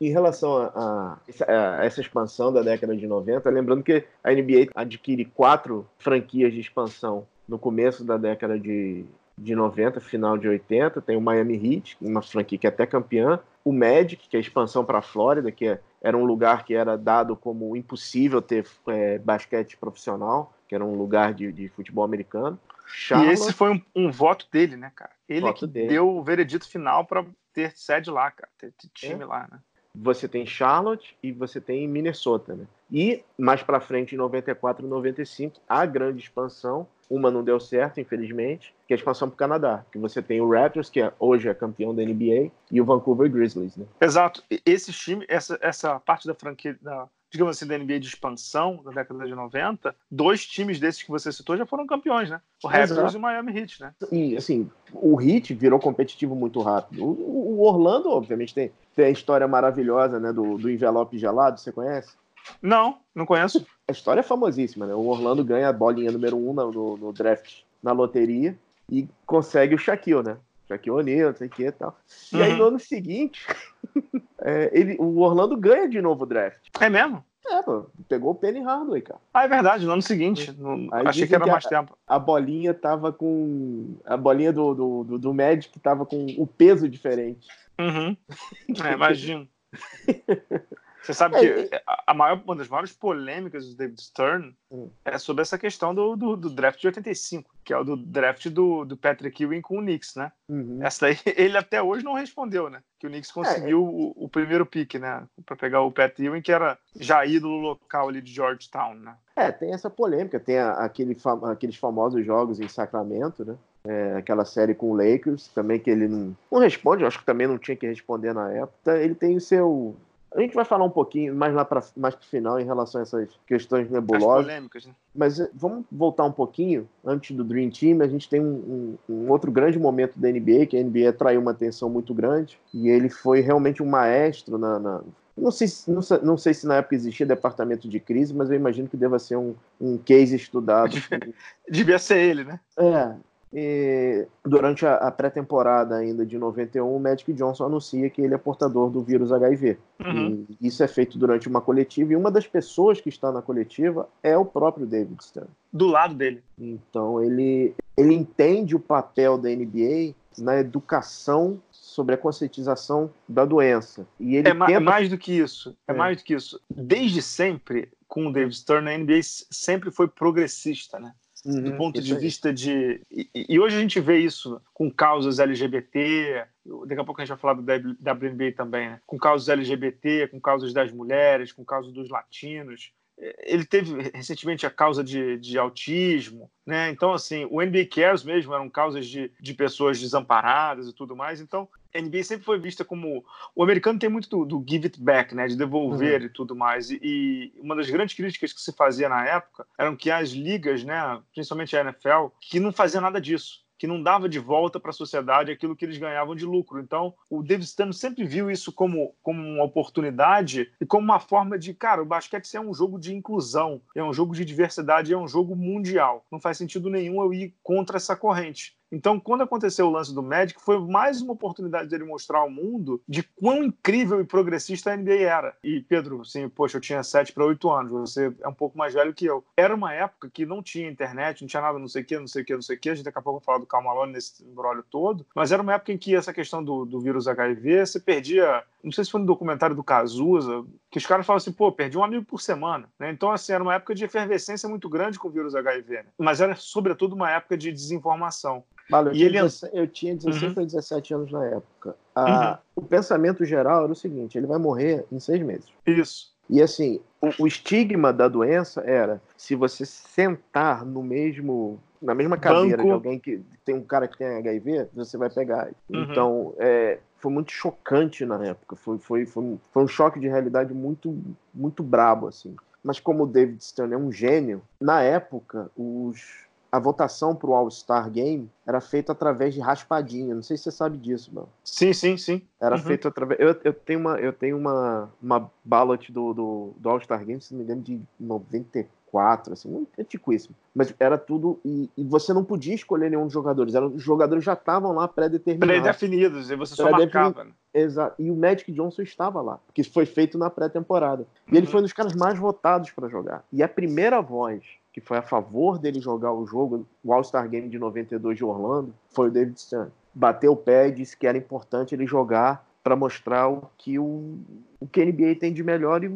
Em relação a, a, a, essa expansão da década de 90, lembrando que a NBA adquire quatro franquias de expansão no começo da década de, de 90, final de 80. Tem o Miami Heat, uma franquia que é até campeã. O Magic, que é a expansão para a Flórida, que é, era um lugar que era dado como impossível ter é, basquete profissional que era um lugar de, de futebol americano. Charlotte, e esse foi um, um, voto dele, né, cara? Ele que dele. deu o veredito final para ter sede lá, cara, ter, ter time é. lá, né? Você tem Charlotte e você tem Minnesota, né? E mais para frente, em 94 e 95, a grande expansão, uma não deu certo, infelizmente, que é a expansão para o Canadá. Que você tem o Raptors, que é, hoje é campeão da NBA, e o Vancouver Grizzlies, né? Exato. Esse time, essa, essa parte da franquia, da, digamos assim, da NBA de expansão da década de 90, dois times desses que você citou já foram campeões, né? O Raptors e o Miami Heat, né? E, assim, o Heat virou competitivo muito rápido. O, o Orlando, obviamente, tem, tem a história maravilhosa, né, do, do envelope gelado, você conhece? Não, não conheço. A história é famosíssima, né? O Orlando ganha a bolinha número um no, no draft, na loteria, e consegue o Shaquille, né? Shaquille O'Neal, não sei o que e tal. E uhum. aí, no ano seguinte... é, ele, o Orlando ganha de novo o draft. É mesmo? É, pô, pegou o Penny Hardaway, cara. Ah, é verdade, no ano seguinte. No, achei que era que mais a, tempo. A bolinha tava com. A bolinha do, do, do, do Magic tava com o peso diferente. Uhum. É, imagino. Você sabe é, que a maior, uma das maiores polêmicas do David Stern hum. é sobre essa questão do, do, do, draft de 85, que é o do draft do, do Patrick Ewing com o Knicks, né? Uhum. Essa daí ele até hoje não respondeu, né? Que o Knicks é, conseguiu é, o, o, primeiro pick, né? Para pegar o Pat Ewing, que era já ídolo local ali de Georgetown, né? É, tem essa polêmica, tem a, aquele, aqueles famosos jogos em Sacramento, né? É, aquela série com o Lakers, também que ele não, não responde, eu acho que também não tinha que responder na época. Ele tem o seu, a gente vai falar um pouquinho mais lá para mais pro final em relação a essas questões nebulosas. polêmicas, né? Mas eh, vamos voltar um pouquinho antes do Dream Team. A gente tem um, um, um, outro grande momento da NBA, que a NBA atraiu uma atenção muito grande e ele foi realmente um maestro na, na não sei, não, não, sei se na época existia departamento de crise, mas eu imagino que deva ser um, um case estudado. Devia ser ele, né? É, e durante a, pré-temporada ainda de 91, o Magic Johnson anuncia que ele é portador do vírus HIV. Uhum. isso é feito durante uma coletiva, e uma das pessoas que está na coletiva é o próprio David Stern. Do lado dele. Então ele, ele entende o papel da NBA na educação sobre a conscientização da doença. E ele é, tenta... é mais do que isso. É, é, mais do que isso. Desde sempre, com o David Stern, a NBA sempre foi progressista, né? Uhum, do ponto de vista de. E, e, hoje a gente vê isso com causas LGBT, daqui a pouco a gente vai falar do WNBA também, né? com causas LGBT, com causas das mulheres, com causas dos latinos. Ele teve recentemente a causa de, de autismo, né? Então, assim, o NBA Cares mesmo eram causas de, de pessoas desamparadas e tudo mais. Então, NBA sempre foi vista como. O americano tem muito do, do give it back, né? De devolver uhum. e tudo mais. E, e, uma das grandes críticas que se fazia na época eram que as ligas, né? Principalmente a NFL, que não fazia nada disso que não dava de volta para a sociedade aquilo que eles ganhavam de lucro. Então, o David Stern sempre viu isso como, como uma oportunidade e como uma forma de, cara, o basquete é um jogo de inclusão, é um jogo de diversidade, é um jogo mundial. Não faz sentido nenhum eu ir contra essa corrente. Então, quando aconteceu o lance do Magic, foi mais uma oportunidade dele mostrar ao mundo de quão incrível e progressista a NBA era. E, Pedro, assim, poxa, eu tinha 7 para 8 anos, você é um pouco mais velho que eu. Era uma época que não tinha internet, não tinha nada, não sei o que, não sei o que, não sei o que. A gente daqui a pouco vai falar do Cal Malone nesse embrólio todo. Mas era uma época em que essa questão do, do vírus HIV, você perdia não sei se foi no documentário do Cazuza, que os caras falam assim, pô, perdi um amigo por semana. Né? Então, assim, era uma época de efervescência muito grande com o vírus HIV, né? mas era, sobretudo, uma época de desinformação. Vale, eu, e tinha ele... 17, eu tinha 16 uhum. para 17 anos na época. A, uhum. O pensamento geral era o seguinte: ele vai morrer em seis meses. Isso. E assim, o, o estigma da doença era se você sentar no mesmo na mesma cadeira Banco. de alguém que tem um cara que tem HIV, você vai pegar. Uhum. Então, é, foi muito chocante na época. Foi, foi, foi, foi um choque de realidade muito, muito brabo, assim. Mas como o David Stern é um gênio, na época, os, a votação para o All-Star Game era feita através de raspadinha. Não sei se você sabe disso, mano. Sim, sim, sim. Era uhum. feito através. Eu, eu tenho uma, eu tenho uma, uma ballot do, do, do All-Star Game, se não me engano, de 94 quatro, assim, muito antiquíssimo. Mas era tudo. E, e, você não podia escolher nenhum dos jogadores. Eram, os jogadores já estavam lá pré-determinados. Pré-definidos, e você só marcava. Né? Exato. E o Magic Johnson estava lá, que foi feito na pré-temporada. E uhum. ele foi um dos caras mais votados para jogar. E a primeira voz que foi a favor dele jogar o jogo, o All-Star Game de 92 de Orlando, foi o David Stern. Bateu o pé e disse que era importante ele jogar para mostrar o que o, o que a NBA tem de melhor e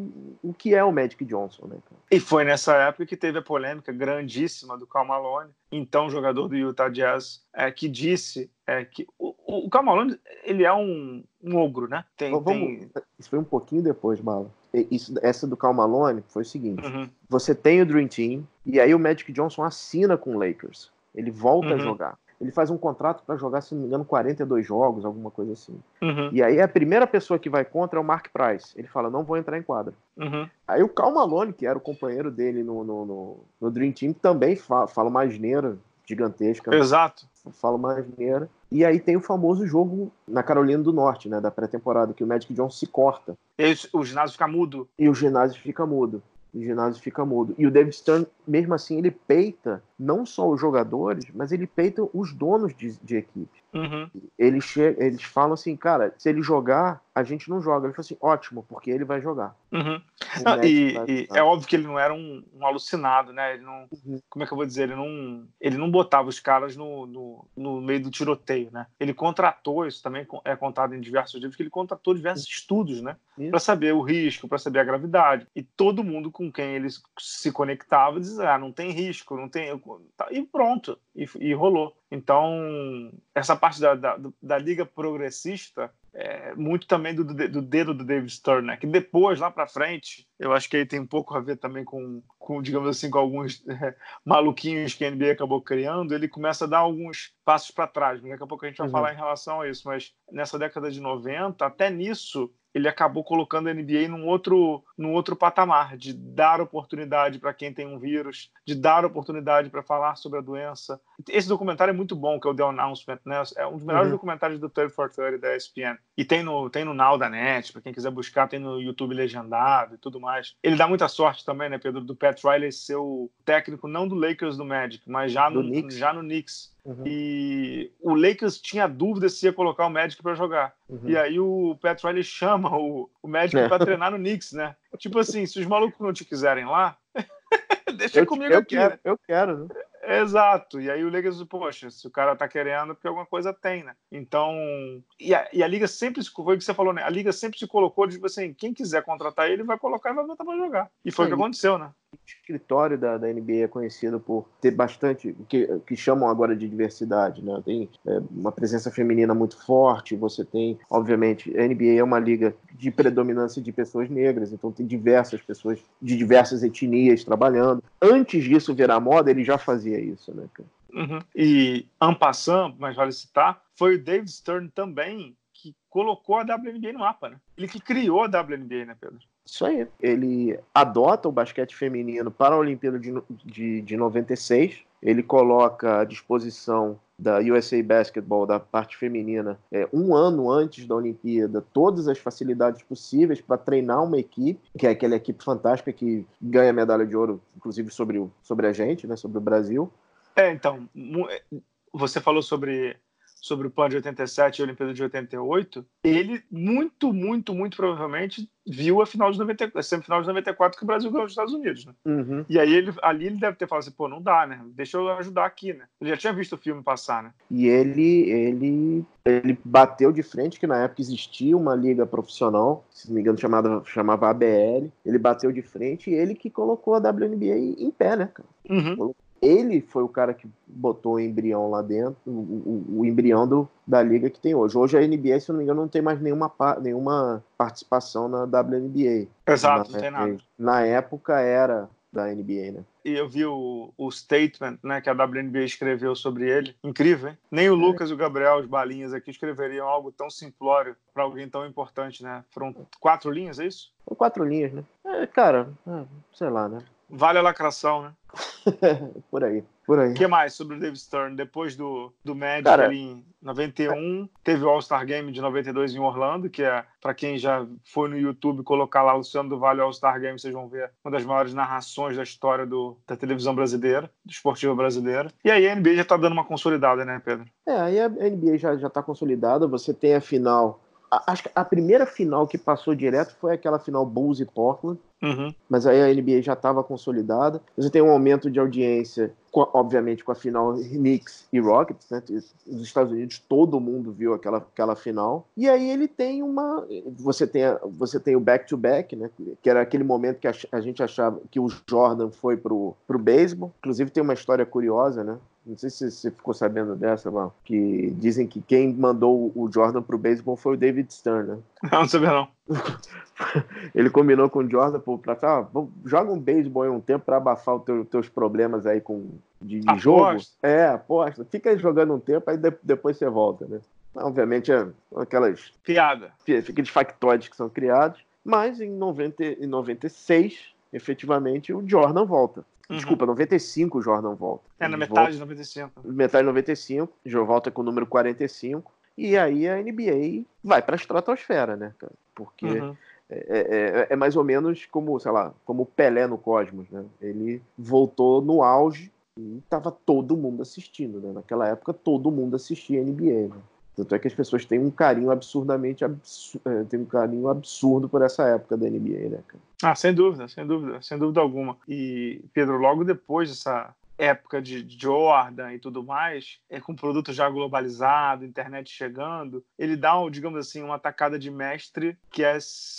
o que é o Magic Johnson, né? E foi nessa época que teve a polêmica grandíssima do Cal Malone, então jogador do Utah Jazz, é, que disse é, que o, o Cal Malone ele é um, um ogro, né? Tem, Vamos, tem... Isso foi um pouquinho depois, Malo. Isso, essa do Cal Malone foi o seguinte: uhum. você tem o Dream Team e aí o Magic Johnson assina com o Lakers. Ele volta uhum. a jogar ele faz um contrato para jogar, se não me engano, 42 jogos, alguma coisa assim. Uhum. E aí a primeira pessoa que vai contra é o Mark Price. Ele fala, não vou entrar em quadra. Uhum. Aí o Cal Malone, que era o companheiro dele no, no, no, no Dream Team, também fala, fala uma asneira gigantesca. Exato. Fala uma asneira. E aí tem o famoso jogo na Carolina do Norte, né, da pré-temporada, que o Magic Johnson se corta. E o ginásio fica mudo. E o ginásio fica mudo o ginásio fica mudo. E o David Stern, mesmo assim, ele peita não só os jogadores, mas ele peita os donos de, de equipe. Uhum. Eles, eles falam assim, cara, se ele jogar, a gente não joga. Ele falou assim, ótimo, porque ele vai jogar. Uhum. Não, e, vai e é óbvio que ele não era um, um alucinado, né? Ele não, Uhum. como é que eu vou dizer? Ele não, ele não botava os caras no, no, no meio do tiroteio, né? Ele contratou, isso também é contado em diversos livros, que ele contratou diversos estudos, né? Para saber o risco, para saber a gravidade. E todo mundo com quem ele se conectava dizia: ah, não tem risco, não tem. Tá, E pronto, e, e rolou. Então, essa parte da, da, da Liga Progressista é muito também do, do dedo do David Stern, né? Que depois, lá para frente, eu acho que aí tem um pouco a ver também com, com digamos assim, com alguns é, maluquinhos que a NBA acabou criando. Ele começa a dar alguns passos para trás. Daqui a pouco a gente vai Uhum. falar em relação a isso, mas nessa década de 90, até nisso, ele acabou colocando a NBA num outro, num outro patamar, de dar oportunidade para quem tem um vírus, de dar oportunidade para falar sobre a doença. Esse documentário é muito bom, que é o The Announcement, né? É um dos melhores Uhum. documentários do 30 for 30 da ESPN. E tem no, tem no Now da Net, para quem quiser buscar, tem no YouTube legendado e tudo mais. Ele dá muita sorte também, né, Pedro, do Pat Riley ser o técnico não do Lakers do Magic, mas já Do no, Knicks. já no Knicks. Uhum. E o Lakers tinha dúvida se ia colocar o Magic para jogar. Uhum. E aí o Pat Riley chama o, o Magic É. para treinar no Knicks, né? Tipo assim, se os malucos não te quiserem lá, deixa eu, comigo eu aqui. quero, né? eu quero, né? Exato. E aí o Lakers, poxa, se o cara tá querendo, porque alguma coisa tem, né? Então, e a, e a Liga sempre, se- foi o que você falou, né? A Liga sempre se colocou, tipo assim, quem quiser contratar ele, vai colocar e vai botar pra jogar. E foi o que aconteceu, né? O escritório da, da NBA é conhecido por ter bastante, que, que chamam agora de diversidade, né? Tem é, uma presença feminina muito forte, você tem, obviamente, a NBA é uma liga de predominância de pessoas negras, então tem diversas pessoas de diversas etnias trabalhando. Antes disso virar moda, ele já fazia isso, né? Uhum. E Ampassan, mas vale citar, foi o David Stern também que colocou a WNBA no mapa, né? Ele que criou a WNBA, né, Pedro? Isso aí. Ele adota o basquete feminino para a Olimpíada de, de, de 96. Ele coloca à disposição da USA Basketball, da parte feminina, é, um ano antes da Olimpíada, todas as facilidades possíveis para treinar uma equipe, que é aquela equipe fantástica que ganha medalha de ouro, inclusive sobre, o, sobre a gente, né, sobre o Brasil. É, então, mu- você falou sobre, sobre o PAN de 87 e a Olimpíada de 88. Ele, muito, muito, muito provavelmente, viu a final de 94, a semifinal de 94 que o Brasil ganhou dos Estados Unidos, né? E aí, ele, ali ele deve ter falado assim, pô, não dá, né? Deixa eu ajudar aqui, né? Ele já tinha visto o filme passar, né? E ele, ele, ele bateu de frente, que na época existia uma liga profissional, se não me engano chamada, chamava ABL. Ele bateu de frente e ele que colocou a WNBA em pé, né, cara? Uhum. Ele foi o cara que botou o embrião lá dentro, o, o- o embrião do, da liga que tem hoje. Hoje a NBA, se não me engano, não tem mais nenhuma, nenhuma participação na WNBA. Exato, na, não tem nada. Na época era da NBA, né? E eu vi o, o statement né, que a WNBA escreveu sobre ele. Incrível, hein? Nem o Lucas e o Gabriel, os balinhas aqui, escreveriam algo tão simplório para alguém tão importante, né? Foram quatro linhas, é isso? Quatro linhas, né? É, cara, é, sei lá, né? Vale a lacração, né? por aí, por aí. O que mais sobre o David Stern? Depois do, do Magic Cara- ali em 91, teve o All-Star Game de 92 em Orlando, que é, para quem já foi no YouTube colocar lá Luciano do Vale All-Star Game, vocês vão ver uma das maiores narrações da história do, da televisão brasileira, do esportivo brasileira. E aí a NBA já tá dando uma consolidada, né, Pedro? É, aí a NBA já, já tá consolidada, você tem a final. Acho que a primeira final que passou direto foi aquela final Bulls e Portland, Uhum. mas aí a NBA já estava consolidada. Você tem um aumento de audiência, obviamente com a final Knicks e Rockets, né? Nos Estados Unidos todo mundo viu aquela, aquela final. E aí ele tem uma, você tem você tem o back to back, né? Que era aquele momento que a, a gente achava que o Jordan foi pro pro beisebol. Inclusive tem uma história curiosa, né? Não sei se você ficou sabendo dessa, lá, que dizem que quem mandou o Jordan pro beisebol foi o David Stern, né? Não sabia não. Ele combinou com o Jordan pra cá, vamos- joga um beisebol aí um tempo pra abafar os teu, teus problemas aí com, de, jogo. É, aposta. Fica aí jogando um tempo, aí de- depois você volta, né? Obviamente, é aquelas Piada. aqueles factoides que são criados, mas em, 90, em 96, efetivamente, o Jordan volta. Uhum. Desculpa, 95 o Jordan volta. É, na metade de 95. metade de 95, já volta com o número 45, e aí a NBA vai para a estratosfera, né, cara? Porque Uhum. é, é- é mais ou menos como, sei lá, como o Pelé no Cosmos, né? Ele voltou no auge E tava todo mundo assistindo, né? Naquela época todo mundo assistia NBA, né? Tanto é que as pessoas têm um carinho absurdamente absurdo, é, tem um carinho absurdo por essa época da NBA, né, cara? Ah, sem dúvida, sem dúvida, sem dúvida alguma. E Pedro, logo depois dessa época de Jordan e tudo mais, é com produto já globalizado, internet chegando, ele dá, digamos assim, uma tacada de mestre que é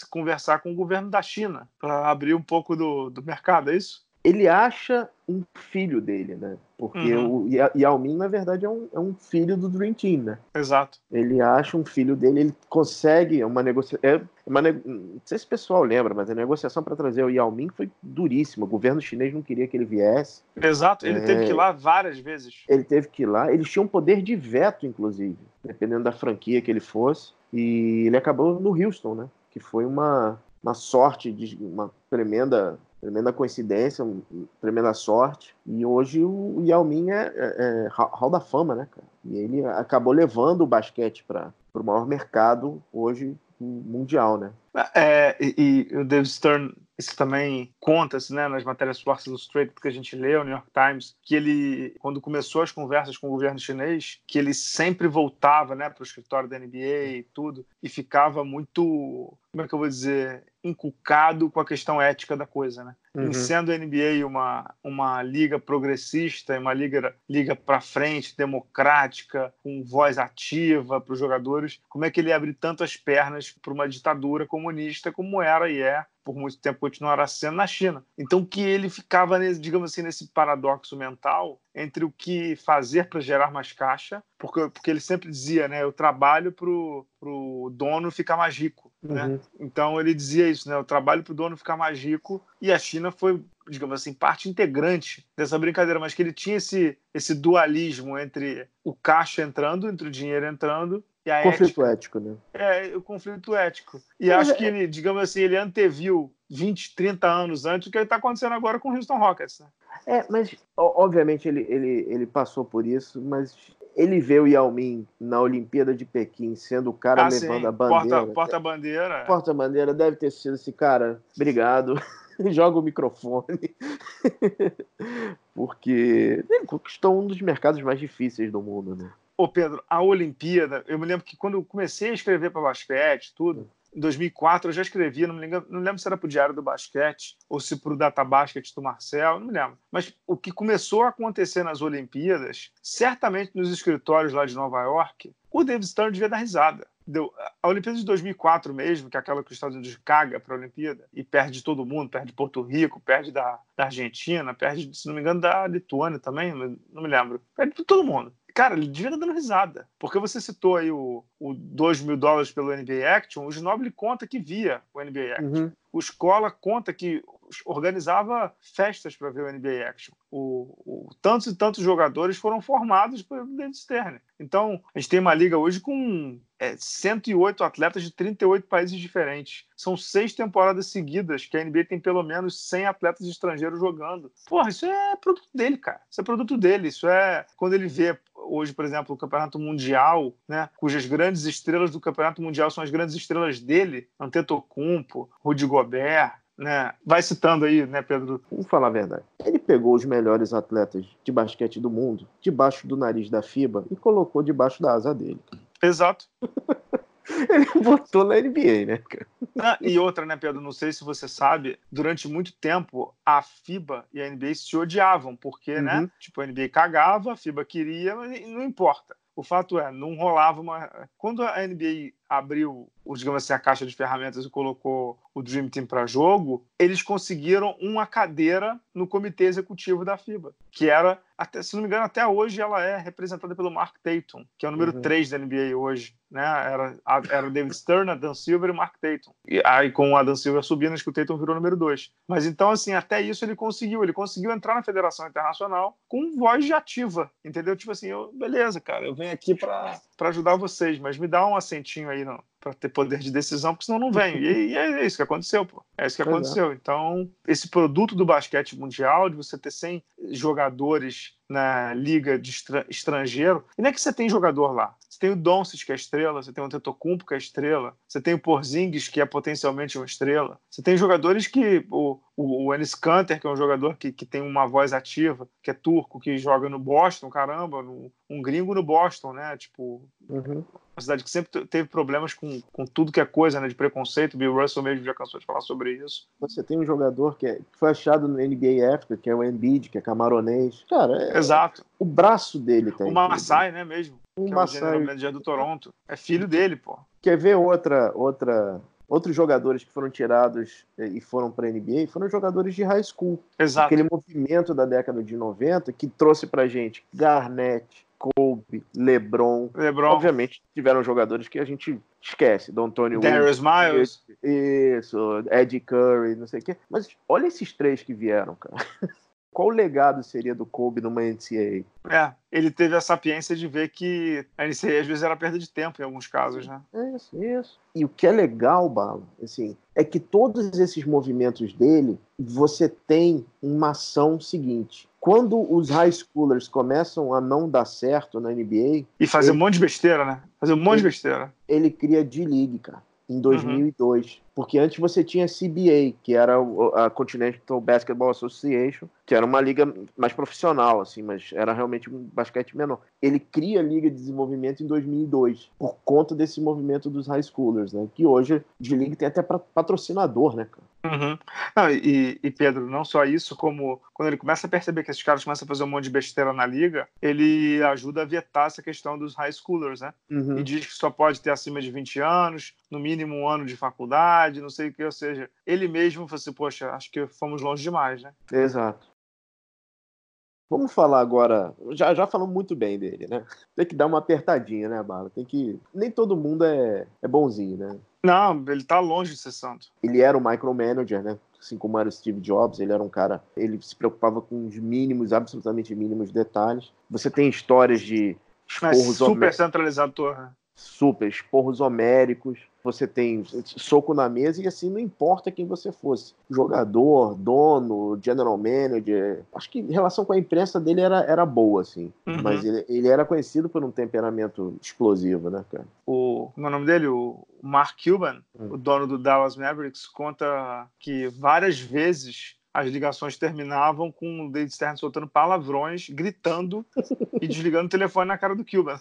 conversar com o governo da China para abrir um pouco do, do mercado, é isso? Ele acha um filho dele, né? Porque uhum. o Yao Ming, na verdade, é um, é um, filho do Dream Team, né? Exato. Ele acha um filho dele, ele consegue uma negociação. É uma ne... Não sei se o pessoal lembra, mas a negociação para trazer o Yao Ming foi duríssima. O governo chinês não queria que ele viesse. Exato, ele é... teve que ir lá várias vezes. Ele teve que ir lá. Eles tinham poder de veto, inclusive, dependendo da franquia que ele fosse. E ele acabou no Houston, né? Que foi uma, uma sorte, de uma tremenda tremenda coincidência, uma tremenda sorte. E hoje o Yao Ming é, é, é hall da fama, né, cara? E ele acabou levando o basquete para o maior mercado hoje mundial, né? É, e, e o Dave Stern isso também conta-se né, nas matérias Sports Illustrated que a gente leu, New York Times, que ele, quando começou as conversas com o governo chinês, que ele sempre voltava né, para o escritório da NBA e tudo, e ficava muito, como é que eu vou dizer, inculcado com a questão ética da coisa. Né? Uhum. sendo a NBA uma, uma liga progressista, uma liga, liga para frente, democrática, com voz ativa para os jogadores, como é que ele abre tanto as pernas para uma ditadura comunista como era e é por muito tempo continuará sendo na China. Então que ele ficava, digamos assim, nesse paradoxo mental entre o que fazer para gerar mais caixa, porque, porque ele sempre dizia, né, eu trabalho para o dono ficar mais rico. Né? Uhum. Então ele dizia isso, né, eu trabalho para o dono ficar mais rico, e a China foi, digamos assim, parte integrante dessa brincadeira, mas que ele tinha esse, esse dualismo entre o caixa entrando, entre o dinheiro entrando conflito ética. ético, né? É, o conflito ético. E Mas acho é... que ele, digamos assim, ele anteviu 20, 30 anos antes o que está acontecendo agora com o Houston Rockets. Né? É, mas obviamente ele, ele, ele passou por isso, mas ele vê o Yao Ming na Olimpíada de Pequim sendo o cara ah, levando sim. a bandeira. Porta-bandeira. Porta Porta-bandeira deve ter sido esse cara. Obrigado. Joga o microfone. Porque ele conquistou um dos mercados mais difíceis do mundo, né? Ô, Pedro, a Olimpíada, eu me lembro que quando eu comecei a escrever para basquete, tudo, em 2004 eu já escrevia, não me lembro, não lembro se era para o Diário do Basquete ou se para o Data Basket do Marcel, não me lembro. Mas o que começou a acontecer nas Olimpíadas, certamente nos escritórios lá de Nova York, o David Stern devia dar risada. Deu, a Olimpíada de 2004 mesmo, que é aquela que os Estados Unidos caga para a Olimpíada e perde todo mundo, perde Porto Rico, perde da, da Argentina, perde, se não me engano, da Lituânia também, não me lembro. Perde todo mundo cara, ele devia estar dando risada. Porque você citou aí o, o 2 mil dólares pelo NBA Action, o Ginobili conta que via o NBA Action. Uhum. O Escola conta que organizava festas para ver o NBA Action. O, o, tantos e tantos jogadores foram formados pelo David Stern. Então, a gente tem uma liga hoje com é, 108 atletas de 38 países diferentes. São seis temporadas seguidas que a NBA tem pelo menos 100 atletas estrangeiros jogando. Porra, isso é produto dele, cara. Isso é produto dele. Isso é quando ele vê hoje, por exemplo, o Campeonato Mundial, né, cujas grandes estrelas do Campeonato Mundial são as grandes estrelas dele, Antetokounmpo, Rudy Gobert, né? Vai citando aí, né, Pedro? Vamos falar a verdade. Ele pegou os melhores atletas de basquete do mundo debaixo do nariz da FIBA e colocou debaixo da asa dele. Exato. Ele botou na NBA, né, cara? Ah, e outra, né, Pedro? Não sei se você sabe, durante muito tempo a FIBA e a NBA se odiavam, porque, né, uhum. né? Tipo, a NBA cagava, a FIBA queria, mas não importa. O fato é, não rolava uma. Quando a NBA abriu, digamos assim, a caixa de ferramentas e colocou o Dream Team para jogo, eles conseguiram uma cadeira no comitê executivo da FIBA, que era, até, se não me engano, até hoje ela é representada pelo Mark Tatum, que é o número uhum. 3 da NBA hoje. Né? Era, era o David Stern, Dan Silver e Mark Tatum. E aí, com o Dan Silver subindo, acho que o Tatum virou número 2. Mas então, assim, até isso ele conseguiu. Ele conseguiu entrar na Federação Internacional com voz de ativa, entendeu? Tipo assim, eu, beleza, cara, eu venho aqui para ajudar vocês, mas me dá um assentinho aí para ter poder de decisão, porque senão não vem. E, e, é isso que aconteceu, pô. É isso que pois é. aconteceu. É. Então, esse produto do basquete mundial, de você ter 100 jogadores na liga de estrangeiro, e não é que você tem jogador lá. Você tem o Doncic, que é estrela, você tem o Tetocumpo, que é estrela, você tem o Porzingis, que é potencialmente uma estrela. Você tem jogadores que o, o, o Enes Kanter, que é um jogador que, que tem uma voz ativa, que é turco, que joga no Boston, caramba, no, um gringo no Boston, né? Tipo, Uhum. uma cidade que sempre teve problemas com, com tudo que é coisa, né? De preconceito. Bill Russell mesmo já cansou de falar sobre isso. Você tem um jogador que, é- que foi achado no NBA Africa, que é o Embiid, que é camaronês. Cara, é- Exato. o braço dele tá O. Masai, né, mesmo? O que é o do Toronto. É filho dele, pô. Quer ver outra, outra, outros jogadores que foram tirados e foram para a NBA? Foram jogadores de high school. Exato. Aquele movimento da década de 90 que trouxe pra gente Garnett, Kobe, LeBron. LeBron, Obviamente tiveram jogadores que a gente esquece, Don Antônio Darius Miles. Isso, Ed Curry, não sei o quê. Mas olha esses três que vieram, cara. Qual o legado seria do Kobe numa NCAA? É, ele teve a sapiência de ver que a NCAA às vezes era perda de tempo em alguns casos, né? Isso, isso. E o que é legal, Bala, assim, é que todos esses movimentos dele, você tem uma ação seguinte. Quando os high schoolers começam a não dar certo na NBA, E fazer Ele- um monte de besteira, né? Fazer um monte de Ele- besteira. ele cria D-League, cara, em 2002. Porque antes você tinha CBA, que era a Continental Basketball Association, que era uma liga mais profissional, assim, mas era realmente um basquete menor. Ele cria a Liga de Desenvolvimento em 2002, por conta desse movimento dos high schoolers, né? Que hoje D-League tem até patrocinador, né, cara? Uhum. Não, e, e, Pedro, não só isso, como quando ele começa a perceber que esses caras começam a fazer um monte de besteira na liga, ele ajuda a vetar essa questão dos high schoolers, né? Uhum. E diz que só pode ter acima de 20 anos, no mínimo um ano de faculdade, não sei o que, ou seja, ele mesmo falou assim, poxa, acho que fomos longe demais, né? Exato. Vamos falar agora. Já, já falamos muito bem dele, né? Tem que dar uma apertadinha, né, Bala? Tem que. Nem todo mundo é, é bonzinho, né? Não, ele tá longe de ser santo. Ele era o micromanager, né? Assim como era o Steve Jobs, ele era um cara. Ele se preocupava com os mínimos, absolutamente mínimos detalhes. Você tem histórias de Mas super homé- centralizador? Super esporros homéricos. Você tem soco na mesa e assim não importa quem você fosse. Jogador, dono, general manager. Acho que a relação com a imprensa dele era, era boa, assim. Uhum. Mas ele, ele era conhecido por um temperamento explosivo, né, cara? o, como é o nome dele? O Mark Cuban, Hum. o dono do Dallas Mavericks, conta que várias vezes as ligações terminavam com o David Stern soltando palavrões, gritando e desligando o telefone na cara do Cuban.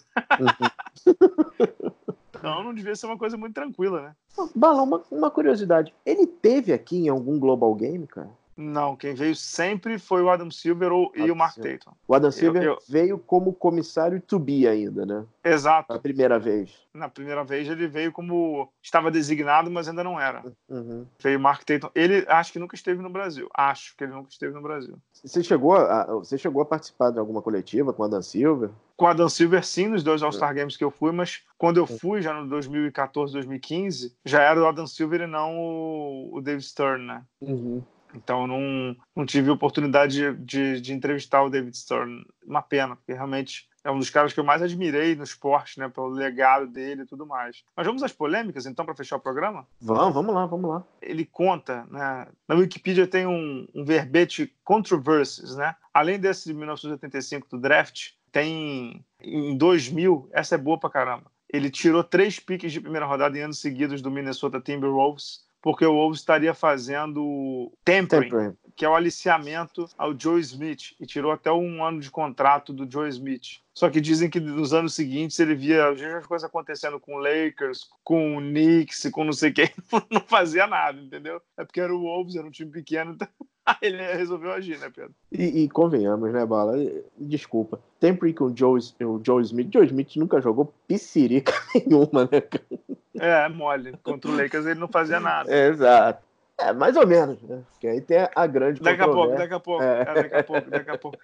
Então não devia ser uma coisa muito tranquila, né? Balão, uma, uma curiosidade. Ele teve aqui em algum Global Game, cara? Não, quem veio sempre foi o Adam Silver ou, e Adam o Mark Silver. Tatum. O Adam Silver eu- veio como comissário to be ainda, né? Exato. A primeira vez. Na primeira vez ele veio como estava designado, mas ainda não era. Uhum. Veio o Mark Tatum. Ele acho que nunca esteve no Brasil. Acho que ele nunca esteve no Brasil. Você chegou, a, você chegou a participar de alguma coletiva com o Adam Silver? com o Adam Silver, sim, nos dois All-Star Games que eu fui, mas quando eu fui, já no 2014, 2015, já era o Adam Silver e não o, o David Stern, né? Uhum. Então não, não tive oportunidade de, de, de entrevistar o David Stern. Uma pena, porque realmente é um dos caras que eu mais admirei no esporte, né? Pelo legado dele e tudo mais. Mas vamos às polêmicas, então, para fechar o programa? Vamos, vamos lá, vamos lá. ele conta, né? Na Wikipedia tem um, um verbete controversies, né? Além desse de 1985 do draft, tem em 2000, essa é boa pra caramba. Ele tirou três piques de primeira rodada em anos seguidos do Minnesota Timberwolves, porque o Wolves estaria fazendo tampering, Sempre. que é o aliciamento ao Joe Smith, e tirou até um ano de contrato do Joe Smith. Só que dizem que nos anos seguintes ele via as coisas acontecendo com o Lakers, com o Knicks, com não sei quem, não fazia nada, entendeu? É porque era o Wolves, era um time pequeno, então aí ele resolveu agir, né, Pedro? E, e convenhamos, né, Bala? Desculpa. Sempre com o Joe, o Joe Smith. Joe Smith nunca jogou piscirica nenhuma, né, cara? É, mole. Contra o Lakers ele não fazia nada. É, exato. É, mais ou menos, né? Porque aí tem a grande Daqui a pouco, daqui a pouco, É. é, daqui a pouco, daqui a pouco.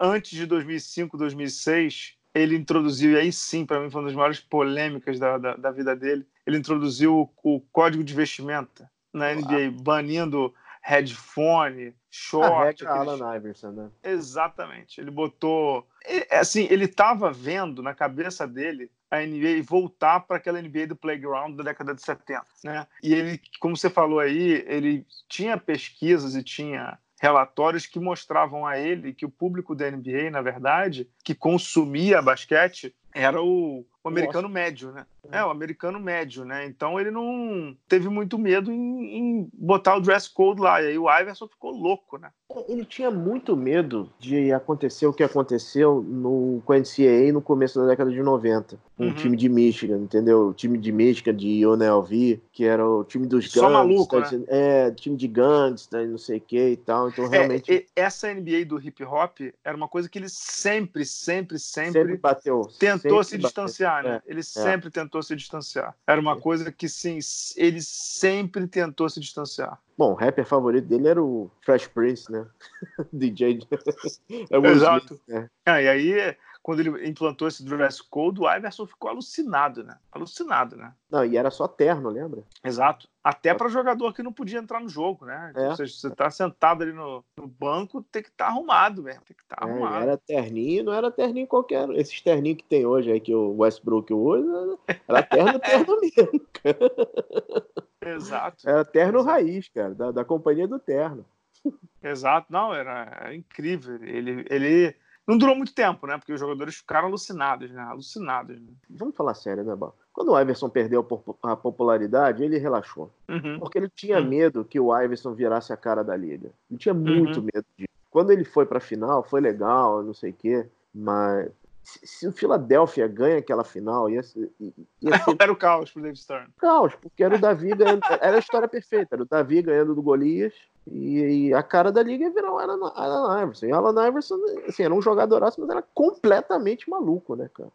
Antes de 2005, 2006, ele introduziu, e aí sim, para mim foi uma das maiores polêmicas da, da, da vida dele, ele introduziu o, o código de vestimenta na NBA, banindo headphone, A short. regra aqueles- Alan Iverson, né? Exatamente. Ele botou. Assim, ele estava vendo na cabeça dele a NBA voltar para aquela NBA do playground da década de 70, né? E ele, como você falou aí, ele tinha pesquisas e tinha relatórios que mostravam a ele que o público da NBA, na verdade, que consumia basquete, era o, o americano Nossa. médio, né? É. é, o americano médio, né? Então ele não teve muito medo em, em, botar o dress code lá. E aí o Iverson ficou louco, né? Ele tinha muito medo de acontecer o que aconteceu no, com a NCAA no começo da década de 90. Um uhum. time de Michigan, entendeu? O time de Michigan, de UNLV, que era o time dos Só maluco, né? É, time de gangs, né, não sei o que e tal. Então, é, realmente. É, essa NBA do hip hop era uma coisa que ele sempre, sempre, sempre, sempre bateu. Tentou sempre se distanciar, né? É, ele é. sempre tentou se distanciar. Era uma coisa que, sim, ele sempre tentou se distanciar. Bom, o rapper favorito dele era o Fresh Prince, né? DJ. é Exato. Smith, né? ah, e aí quando ele implantou esse dress code, o Iverson ficou alucinado, né? Alucinado, né? Não, e era só terno, lembra? Exato. Até para jogador que não podia entrar no jogo, né? É. Ou seja, você tá sentado ali no, no banco, tem que estar tá arrumado mesmo, tem que estar tá é, arrumado. Era terninho, não era terninho qualquer. Esses terninhos que tem hoje aí, que o Westbrook usa, era terno, terno mesmo. Exato. Era terno Exato. raiz, cara, da, da companhia do terno. Exato, não, era, era incrível. Ele, ele não durou muito tempo, né? Porque os jogadores ficaram alucinados, né? Alucinados. Né? Vamos falar sério, né, Bal? Quando o Iverson perdeu a popularidade, ele relaxou. Uhum. Porque ele tinha uhum. medo que o Iverson virasse a cara da liga. Ele tinha muito uhum. medo disso. Quando ele foi pra final, foi legal, não sei o quê. Mas se o Philadelphia ganha aquela final, ia ser, ia ser... era o caos pro David Stern. Caos, porque era o Davi ganhando. Era a história perfeita. Era o Davi ganhando do Golias e, e, a cara da liga virou o Alan, Alan Iverson. E Alan Iverson, assim, era um jogador mas era completamente maluco, né, cara?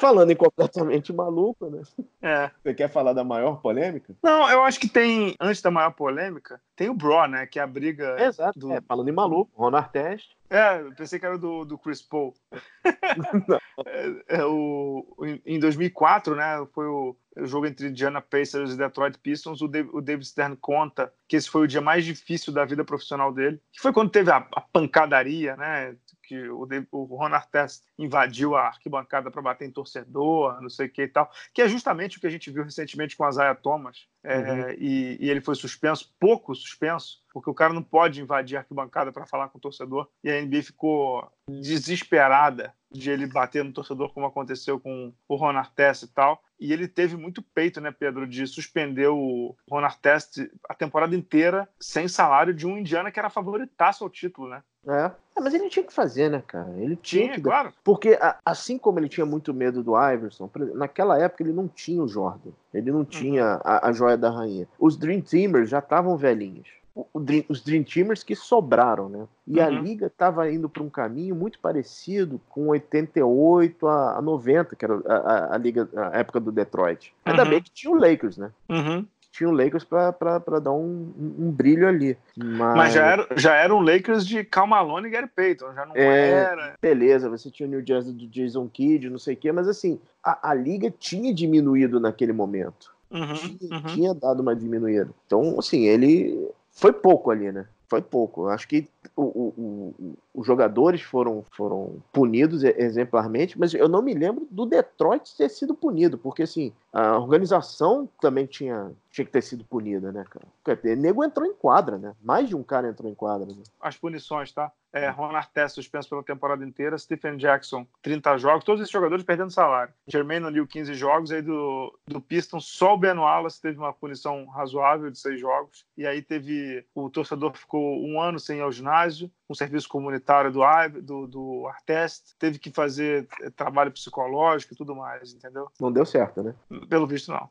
Falando em completamente maluco, né? É. Você quer falar da maior polêmica? Não, eu acho que tem, antes da maior polêmica, tem o Bro, né? Que é a briga. Exato. Do... É, falando em maluco, Ron Artest. É, pensei que era do, do Chris Paul. é, é, o, em 2004, né? Foi o, o jogo entre Indiana Pacers e Detroit Pistons. O, Dave, o David Stern conta que esse foi o dia mais difícil da vida profissional dele. Que foi quando teve a, a pancadaria, né? Que o, o Ron Artest invadiu a arquibancada para bater em torcedor, não sei o que e tal, que é justamente o que a gente viu recentemente com a Zaya Thomas, é, uhum. e, e, ele foi suspenso, pouco suspenso, porque o cara não pode invadir a arquibancada para falar com o torcedor, e a NBA ficou desesperada de ele bater no torcedor, como aconteceu com o Ron Artest e tal, e ele teve muito peito, né, Pedro, de suspender o Ron Artest a temporada inteira sem salário de um Indiana que era favoritaço ao título, né? É. é. mas ele tinha que fazer, né, cara? Ele tinha, tinha que... claro. Porque assim como ele tinha muito medo do Iverson, naquela época ele não tinha o Jordan. Ele não tinha uhum. a, a joia da rainha. Os Dream Teamers já estavam velhinhos. Dream, os Dream Teamers que sobraram, né? E uhum. a liga estava indo para um caminho muito parecido com 88 a, a 90, que era a, a, a, liga, a época do Detroit. Ainda uhum. bem que tinha o Lakers, né? Uhum tinha o Lakers para dar um, um, brilho ali. Mas... Mas, já, era, já era um Lakers de Cal Malone e Gary Payton, já não é, era. Beleza, você tinha o New Jersey do Jason Kidd, não sei o quê, mas assim, a, a liga tinha diminuído naquele momento. Uhum, tinha, uhum. tinha dado uma diminuída. Então, assim, ele foi pouco ali, né? Foi pouco. Acho que o, o, o, os jogadores foram, foram punidos exemplarmente, mas eu não me lembro do Detroit ter sido punido, porque assim, a organização também tinha, tinha que ter sido punida, né, cara? O nego entrou em quadra, né? Mais de um cara entrou em quadra. Né? As punições, tá? É, Ron Artest suspenso pela temporada inteira, Stephen Jackson 30 jogos, todos esses jogadores perdendo salário. Jermaine O'Neal 15 jogos, aí do, do Pistons só o Ben Wallace teve uma punição razoável de 6 jogos, e aí teve o torcedor ficou um ano sem ir ao ginásio, um serviço comunitário do, do, do Artest, teve que fazer eh, trabalho psicológico e tudo mais, entendeu? Não deu certo, né? Pelo visto, não.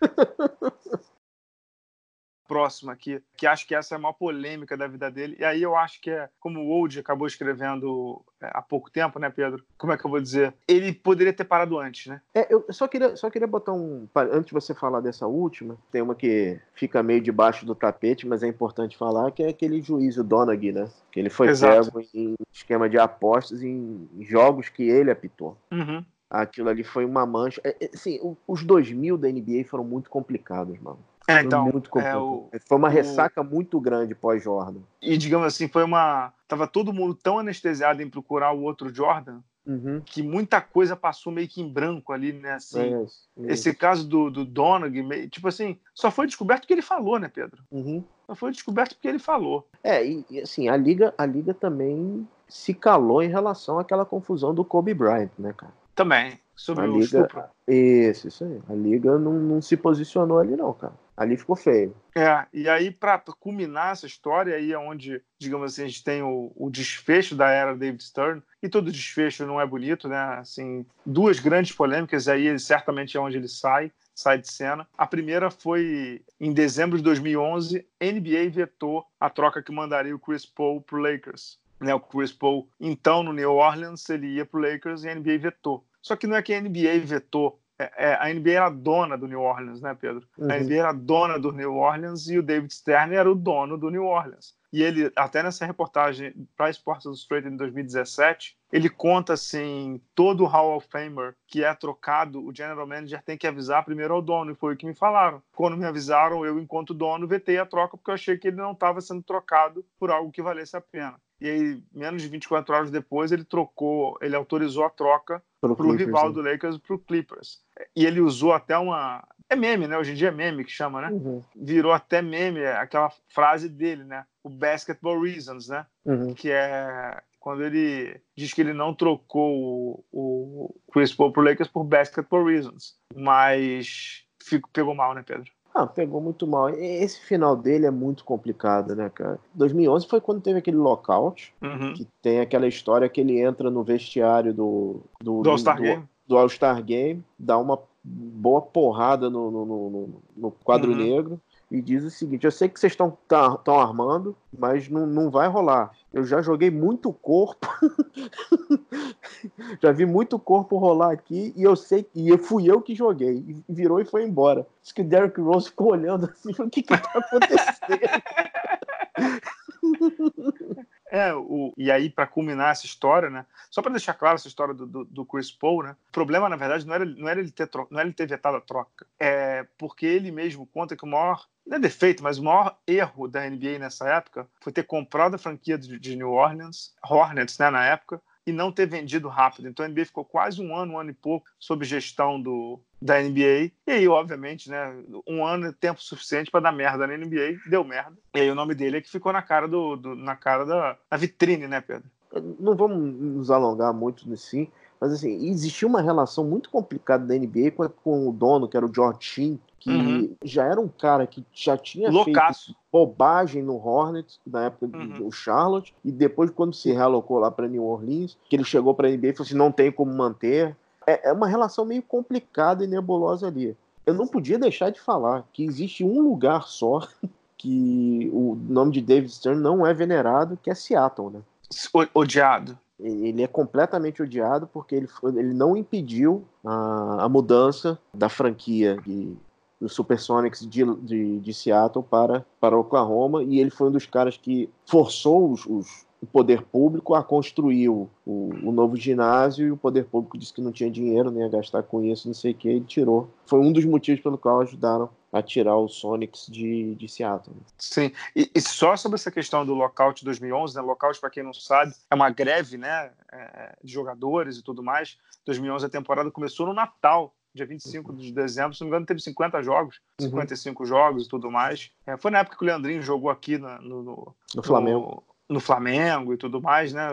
próxima aqui, que acho que essa é a maior polêmica da vida dele. E aí eu acho que é, como o Old acabou escrevendo é, há pouco tempo, né, Pedro? Como é que eu vou dizer? Ele poderia ter parado antes, né? É, eu só queria, só queria botar um. Antes de você falar dessa última, tem uma que fica meio debaixo do tapete, mas é importante falar, que é aquele juiz, o Donaghy, né? Que ele foi Exato. pego em esquema de apostas em jogos que ele apitou. Uhum. Aquilo ali foi uma mancha. É, assim, os 2000 da NBA foram muito complicados, mano. É, então, é, o, foi uma ressaca o... muito grande pós-Jordan. E digamos assim, foi uma. Tava todo mundo tão anestesiado em procurar o outro Jordan uhum. que muita coisa passou meio que em branco ali, né? Assim, é isso, é esse caso do, do Donag, tipo assim, só foi descoberto que ele falou, né, Pedro? Uhum. Só foi descoberto porque ele falou. É, e, e, assim, a Liga, a Liga também se calou em relação àquela confusão do Kobe Bryant, né, cara? Também. Sobre a o Liga, estupro. Isso, isso aí. A Liga não, não se posicionou ali, não, cara. Ali ficou feio. É, e aí, para culminar essa história, aí é onde, digamos assim, a gente tem o, o, desfecho da era David Stern, e todo desfecho não é bonito, né? Assim, duas grandes polêmicas, aí certamente é onde ele sai, sai de cena. A primeira foi em dezembro de 2011, NBA vetou a troca que mandaria o Chris Paul pro Lakers. Né, o Chris Paul, então no New Orleans, ele ia pro Lakers e a NBA vetou. Só que não é que a NBA vetou, é, é, a NBA era dona do New Orleans, né, Pedro? Uhum. A NBA era dona do New Orleans e o David Stern era o dono do New Orleans. E ele, até nessa reportagem para Sports Illustrated em 2017, ele conta assim: todo Hall of Famer que é trocado, o general manager tem que avisar primeiro ao dono, e foi o que me falaram. Quando me avisaram, eu, enquanto dono, vetei a troca porque eu achei que ele não estava sendo trocado por algo que valesse a pena. E aí, menos de 24 horas depois, ele trocou, ele autorizou a troca para o rival do Lakers para o Clippers. E ele usou até uma. É meme, né? Hoje em dia é meme que chama, né? Uhum. Virou até meme aquela frase dele, né? O Basketball Reasons, né? Uhum. Que é quando ele diz que ele não trocou o, o Chris Paul pro Lakers por Basketball Reasons. Mas fico, pegou mal, né, Pedro? Ah, pegou muito mal. Esse final dele é muito complicado, né, cara? 2011 foi quando teve aquele lockout, uhum. que tem aquela história que ele entra no vestiário do... Do, do All-Star Game. Do All-Star Game, dá uma boa porrada no, no, no, no quadro uhum. negro e diz o seguinte: eu sei que vocês estão tá, armando, mas não, não vai rolar. Eu já joguei muito corpo, já vi muito corpo rolar aqui e eu sei e fui eu que joguei. E virou e foi embora. Diz que o Derrick Rose ficou olhando assim: o que que tá acontecendo? É, o, e aí, para culminar essa história, né? Só para deixar claro essa história do, do, do, Chris Paul, né? O problema, na verdade, não era, não era, ele, ter não era ele ter vetado a troca. É porque ele mesmo conta que o maior, não é defeito, mas o maior erro da NBA nessa época foi ter comprado a franquia de, de New Orleans, Hornets, né, na época, e não ter vendido rápido. Então a NBA ficou quase um ano, um ano e pouco sob gestão do, da NBA. E aí, obviamente, né, um ano é tempo suficiente para dar merda na NBA, deu merda. E aí o nome dele é que ficou na cara do, do na cara da na vitrine, né, Pedro? Não vamos nos alongar muito nisso, sim, mas assim, existia uma relação muito complicada da NBA com, com o dono, que era o George que uhum. já era um cara que já tinha Loucaço. feito bobagem no Hornets, na época uhum. do Charlotte, e depois quando se realocou lá para New Orleans, que ele chegou para a NBA e falou assim, não tem como manter. É, é uma relação meio complicada e nebulosa ali. Eu não podia deixar de falar que existe um lugar só que o nome de David Stern não é venerado, que é Seattle, né? Odiado. Ele é completamente odiado porque ele, ele não impediu a, a mudança da franquia de, do Supersonics de, de, de, Seattle para, para Oklahoma e ele foi um dos caras que forçou os, os, o poder público a construir o, o, o, novo ginásio e o poder público disse que não tinha dinheiro nem a gastar com isso, não sei o que, ele tirou. Foi um dos motivos pelo qual ajudaram a tirar o Sonics de, de Seattle. Sim, e, e, só sobre essa questão do lockout 2011, né? Lockout, para quem não sabe, é uma greve, né? É, de jogadores e tudo mais. 2011 a temporada começou no Natal dia 25 de dezembro, se não me engano, teve 50 jogos, 55 uhum. jogos e tudo mais. É, foi na época que o Leandrinho jogou aqui no, no, no Flamengo. No, no, Flamengo e tudo mais, né?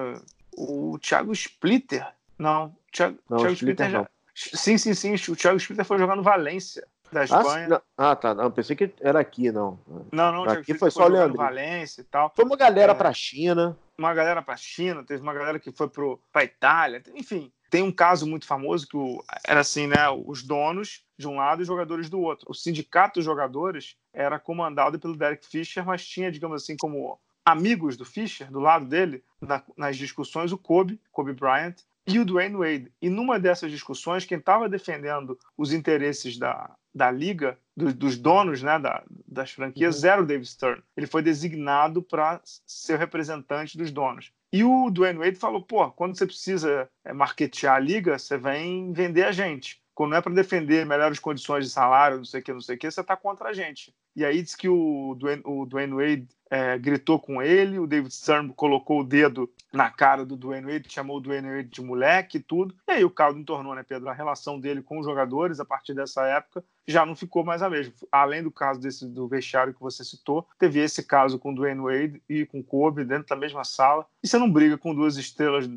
O Thiago Splitter. Não, Thiago, não, Thiago Splitter, Splitter já. Sim, sim, sim. O Thiago Splitter foi jogar no Valência da Espanha. Ah, ah tá. Não, pensei que era aqui, não. Não, não. Aqui foi só o Leandro. Valência e tal. Foi uma galera é, para a China. Uma galera para a China, teve uma galera que foi para Itália. Enfim, tem um caso muito famoso que o, era assim, né? Os donos de um lado e os jogadores do outro. O sindicato dos jogadores era comandado pelo Derek Fisher, mas tinha, digamos assim, como amigos do Fisher, do lado dele, na, nas discussões, o Kobe, Kobe Bryant, e o Dwayne Wade. E numa dessas discussões, quem estava defendendo os interesses da, da liga, do, dos donos né, da, das franquias, uhum. era o Dave Stern. Ele foi designado para ser o representante dos donos. E o Dwayne Wade falou: pô, quando você precisa é, marketear a liga, você vem vender a gente. Quando não é para defender melhores condições de salário, não sei o que, não sei o que, você está contra a gente. E aí diz que o Dwayne, o Dwayne Wade é, gritou com ele, o David Stern colocou o dedo na cara do Dwayne Wade, chamou o Dwayne Wade de moleque e tudo. E aí o caldo entornou, né, Pedro? A relação dele com os jogadores a partir dessa época já não ficou mais a mesma. Além do caso desse do vestiário que você citou, teve esse caso com o Dwayne Wade e com o Kobe dentro da mesma sala. E você não briga com duas estrelas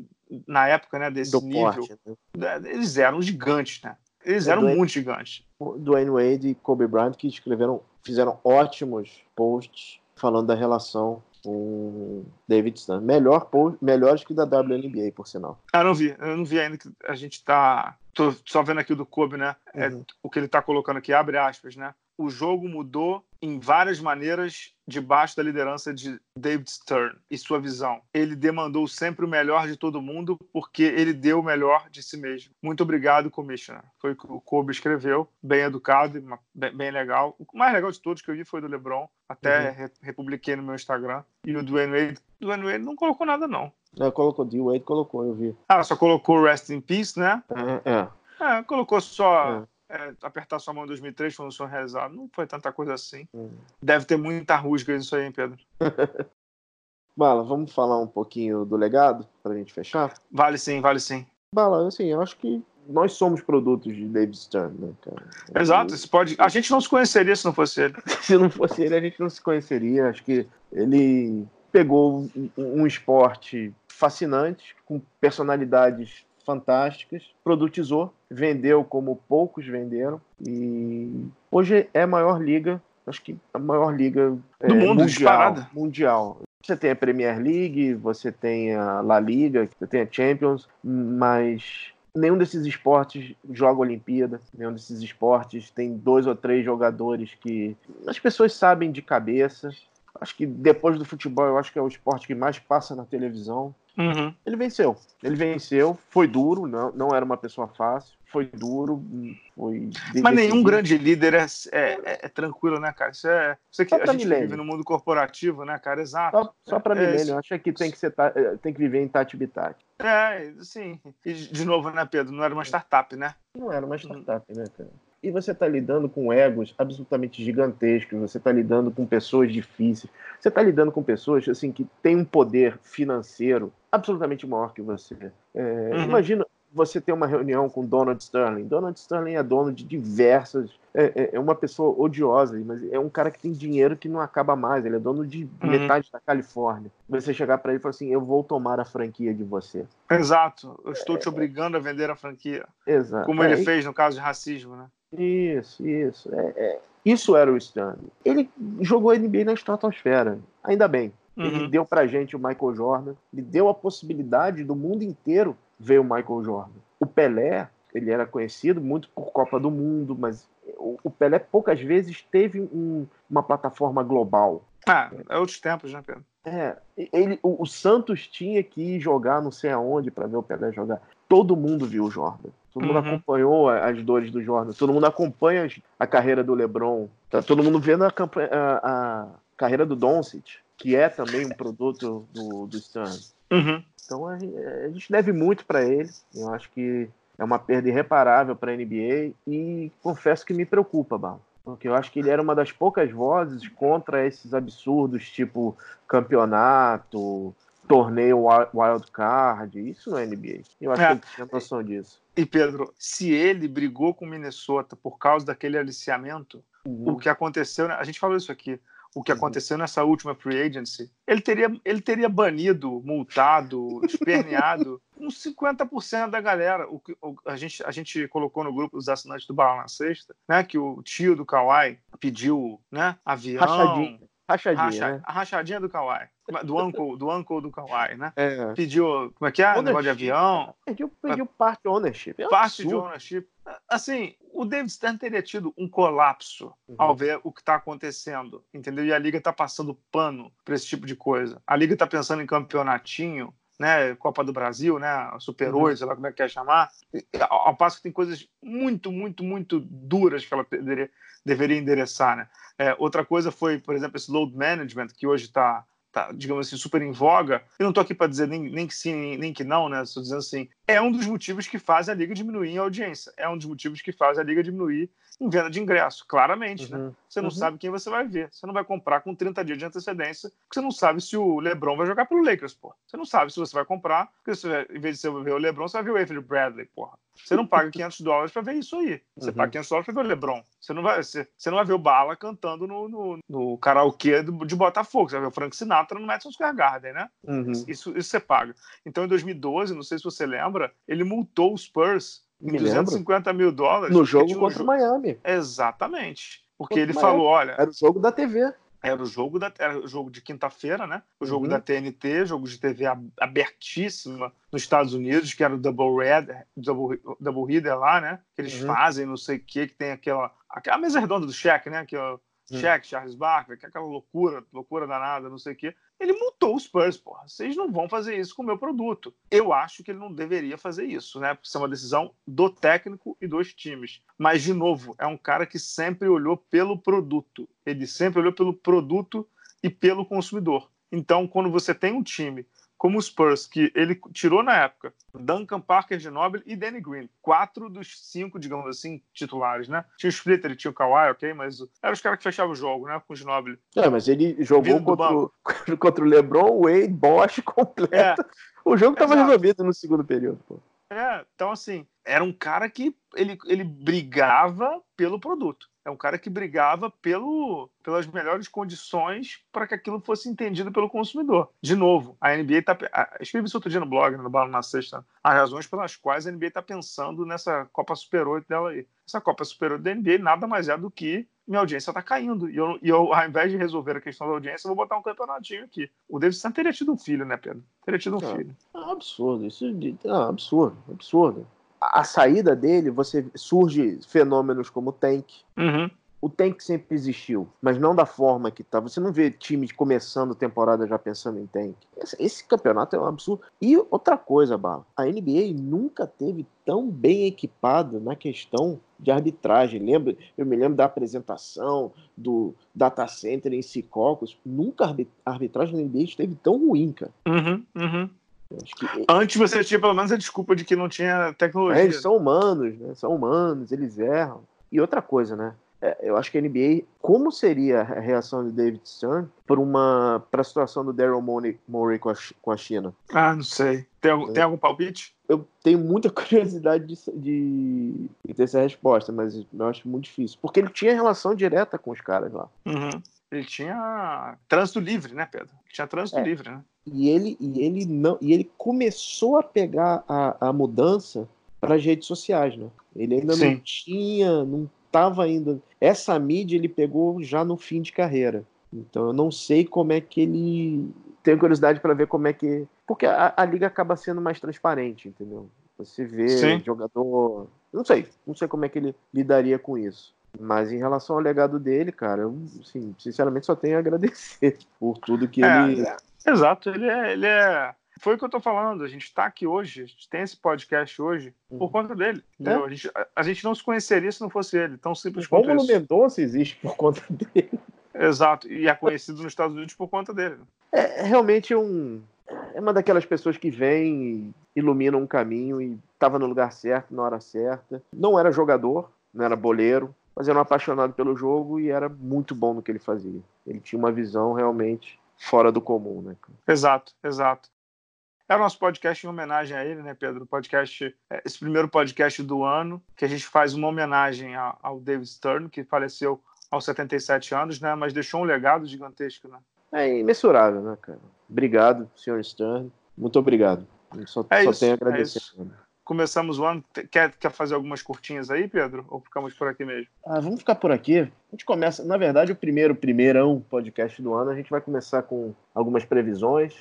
na época, né, desse do nível. Porte, né? Eles eram gigantes, né? Eles eram Dwayne, muito gigantes. Dwayne Wade e Kobe Bryant que escreveram, fizeram ótimos posts falando da relação com David Stern. Melhor, melhores que da WNBA, por sinal. Ah, não vi. Eu não vi ainda que a gente tá. Tô só vendo aqui o do Kobe, né? É uhum. É, o que ele tá colocando aqui, abre aspas, né? o jogo mudou em várias maneiras debaixo da liderança de David Stern e sua visão. Ele demandou sempre o melhor de todo mundo porque ele deu o melhor de si mesmo. Muito obrigado, Commissioner. Foi o que o Kobe escreveu, bem educado e bem, legal. O mais legal de todos que eu vi foi do LeBron, até uhum. republiquei no meu Instagram. E o Dwayne Wade, Dwayne Wade não colocou nada, não. Não, colocou, o Wade colocou, eu vi. Ah, só colocou Rest in Peace, né? É, é. é colocou só... É apertar sua mão em 2003 foi um sonho realizado. Não foi tanta coisa assim. Hum. Deve ter muita rusga isso aí, hein, Pedro? Bala, vamos falar um pouquinho do legado para a gente fechar? Vale sim, vale sim. Bala, assim, eu acho que nós somos produtos de David Stern, né, cara? Exato, isso pode... a gente não se conheceria se não fosse ele. se não fosse ele, a gente não se conheceria. Acho que ele pegou um, um esporte fascinante, com personalidades fantásticas, produtizou, vendeu como poucos venderam e hoje é a maior liga, acho que a maior liga do é, mundo, mundial, mundial. Você tem a Premier League, você tem a La Liga, você tem a Champions, mas nenhum desses esportes joga Olimpíada, nenhum desses esportes tem dois ou três jogadores que as pessoas sabem de cabeça. Acho que depois do futebol, eu acho que é o esporte que mais passa na televisão. Uhum. Ele venceu. Ele venceu, foi duro, não, não era uma pessoa fácil, foi duro, foi. Mas nenhum grande líder é, é, é, é, tranquilo, né, cara? Isso é. Isso aqui, a gente milênio. vive no mundo corporativo, né, cara? Exato. Só, só para é, milênio, acho que tem que, ser, é, tem que viver em Tati Bitati. É, sim. E, de novo, né, Pedro? Não era uma startup, né? Não era uma startup, né, cara? E você está lidando com egos absolutamente gigantescos, você está lidando com pessoas difíceis, você está lidando com pessoas assim que têm um poder financeiro absolutamente maior que você. É, uhum. Imagina você ter uma reunião com Donald Sterling. Donald Sterling é dono de diversas. É, é, é, uma pessoa odiosa, mas é um cara que tem dinheiro que não acaba mais. Ele é dono de uhum. metade da Califórnia. Você chegar para ele e falar assim: Eu vou tomar a franquia de você. Exato. Eu estou te é. obrigando a vender a franquia. Exato. Como ele é, fez no caso de racismo, né? Isso, isso. É, é, isso era o Stanley. Ele jogou NBA na estratosfera. Ainda bem. Uhum. Ele deu pra gente o Michael Jordan. Ele deu a possibilidade do mundo inteiro ver o Michael Jordan. O Pelé, ele era conhecido muito por Copa do Mundo, mas o Pelé poucas vezes teve um, uma plataforma global. Ah, é outros tempos, né, Pedro? É, ele, o, o Santos tinha que ir jogar não sei aonde para ver o Pelé jogar. Todo mundo viu o Jordan. Todo mundo uhum. acompanhou as dores do Jordan. Todo mundo acompanha a carreira do LeBron. Tá todo mundo vendo a, a, a carreira do Doncic, que é também um produto do, do Stern. Uhum. Então a, a, gente deve muito para ele. Eu acho que é uma perda irreparável para a NBA e confesso que me preocupa, Bal. Porque eu acho que ele era uma das poucas vozes contra esses absurdos, tipo campeonato, torneio wild card, isso não é NBA. Eu acho é. que ele tinha noção disso. E Pedro, se ele brigou com Minnesota por causa daquele aliciamento, uhum. o que aconteceu, né, a gente falou isso aqui, o que uhum. aconteceu nessa última free agency, ele teria, ele teria banido, multado, esperneado uns 50% da galera. O que a gente, a gente colocou no grupo dos assinantes do Bala na Sexta, né, que o tio do Kawhi pediu, né, avião, Rachadinha. Rachadinha, Racha, né? A rachadinha do Kawhi. Do uncle, do uncle do Kawhi, né? É. Pediu, como é que é? Ownership. Negócio de avião. Pediu, pediu parte ownership. É parte de ownership. Assim, o David Stern teria tido um colapso uhum. ao ver o que está acontecendo, entendeu? E a Liga está passando pano para esse tipo de coisa. A Liga está pensando em campeonatinho, né, Copa do Brasil, né, Super 8, uhum. sei lá como é que quer chamar, ao passo que tem coisas muito, muito, muito duras que ela deveria, deveria endereçar, né. É, outra coisa foi, por exemplo, esse load management, que hoje está tá, digamos assim, super em voga, eu não estou aqui para dizer nem, nem que sim, nem, nem que não, né? Estou dizendo assim, é um dos motivos que faz a liga diminuir em audiência, é um dos motivos que faz a liga diminuir em venda de ingresso, claramente, né? uhum. né? Você não uhum. sabe quem você vai ver, você não vai comprar com 30 dias de antecedência, porque você não sabe se o LeBron vai jogar pelo Lakers, pô. Você não sabe se você vai comprar, porque você, em vez de você ver o LeBron, você vai ver o Avery Bradley, porra. Você não paga 500 dólares para ver isso aí. Você uhum. paga 500 dólares para ver o LeBron. Você não vai, você, você não vai ver o Bala cantando no, no, no karaokê de Botafogo. Você vai ver o Frank Sinatra no Madison Square Garden, né? Uhum. Isso, isso você paga. Então, em 2012, não sei se você lembra, ele multou os Spurs em 250 mil dólares. No jogo contra o Miami. Exatamente. Porque contra ele falou, olha... Era o jogo da TV. Era o jogo, da, era o jogo de quinta-feira, né? O jogo uhum. da TNT, jogo de TV abertíssima nos Estados Unidos, que era o Double Red, Double, Double Header lá, né? Que eles uhum. fazem, não sei o que, que tem aquela, aquela mesa redonda do cheque, né? Que é o Cheque, hum. Charles Barkley, que é aquela loucura, loucura danada, não sei o quê. Ele multou os Spurs, porra. Vocês não vão fazer isso com o meu produto. Eu acho que ele não deveria fazer isso, né? Porque isso é uma decisão do técnico e dos times. Mas, de novo, é um cara que sempre olhou pelo produto. Ele sempre olhou pelo produto e pelo consumidor. Então, quando você tem um time como o Spurs, que ele tirou na época Duncan Parker de Noble e Danny Green. Quatro dos cinco, digamos assim, titulares, né? Tinha o Splitter tinha o Kawhi, ok? Mas eram os caras que fechavam o jogo, né? Com o Ginobili. É, mas ele jogou contra o, contra o LeBron, Wade, Bosch completo. É. O jogo estava resolvido no segundo período, pô. É, então assim, era um cara que ele, ele brigava pelo produto é um cara que brigava pelo, pelas melhores condições para que aquilo fosse entendido pelo consumidor. De novo, a NBA está. Escrevi isso outro dia no blog, no Balo na Sexta, as razões pelas quais a NBA está pensando nessa Copa Super 8 dela aí. Essa Copa Super 8 da NBA nada mais é do que minha audiência está caindo. E eu, e eu, ao invés de resolver a questão da audiência, eu vou botar um campeonatinho aqui. O David Stan teria tido um filho, né, Pedro? Teria tido um é, filho. É absurdo. Isso é absurdo, absurdo a saída dele, você surge fenômenos como o Tank. Uhum. O Tank sempre existiu, mas não da forma que tá. Você não vê time começando temporada já pensando em Tank. Esse, esse, campeonato é um absurdo. E outra coisa, Bala, a NBA nunca teve tão bem equipada na questão de arbitragem. Lembra? Eu me lembro da apresentação do data center em Secaucus. Nunca a arbitragem da NBA esteve tão ruim, cara. Uhum, uhum. Que... Antes você tinha pelo menos a desculpa de que não tinha tecnologia. É, eles são humanos, né? São humanos, eles erram. E outra coisa, né? É, eu acho que a NBA, como seria a reação de David Stern por uma para a situação do Daryl Morey com a, com a China? Ah, não sei. Tem, algum, é. tem algum palpite? Eu tenho muita curiosidade de, de, de, ter essa resposta, mas eu acho muito difícil. Porque ele tinha relação direta com os caras lá. Uhum. Ele tinha trânsito livre, né, Pedro? Tinha trânsito é. livre, né? E ele, e ele não, e ele começou a pegar a, a mudança para as redes sociais, né? Ele ainda Sim. não tinha, não estava ainda. Essa mídia ele pegou já no fim de carreira. Então eu não sei como é que ele. Tenho curiosidade para ver como é que. Porque a, a, liga acaba sendo mais transparente, entendeu? Você vê Sim. jogador. Não sei, não sei como é que ele lidaria com isso. Mas em relação ao legado dele, cara, eu, assim, sinceramente só tenho a agradecer por tudo que é, ele. É, exato, ele é, ele é. Foi o que eu tô falando. A gente está aqui hoje, a gente tem esse podcast hoje por uhum. conta dele. É. A, gente, a, a, gente não se conheceria se não fosse ele. Tão simples quanto Como o Mendonça existe por conta dele. Exato, e é conhecido nos Estados Unidos por conta dele. É, é realmente um. É uma daquelas pessoas que vem e ilumina um caminho e estava no lugar certo, na hora certa. Não era jogador, não era boleiro, mas era um apaixonado pelo jogo e era muito bom no que ele fazia. Ele tinha uma visão realmente fora do comum, né? Exato, exato. É o nosso podcast em homenagem a ele, né, Pedro? Podcast, é, esse primeiro podcast do ano, que a gente faz uma homenagem ao David Stern, que faleceu aos 77 anos, né? Mas deixou um legado gigantesco, né? É imensurável, né, cara? Obrigado, senhor Stern. Muito obrigado. Só, é só isso, tenho a agradecer. É começamos o ano. Quer, quer fazer algumas curtinhas aí, Pedro? Ou ficamos por aqui mesmo? Ah, vamos ficar por aqui. A gente começa, na verdade, o primeiro, primeirão podcast do ano. A gente vai começar com algumas previsões.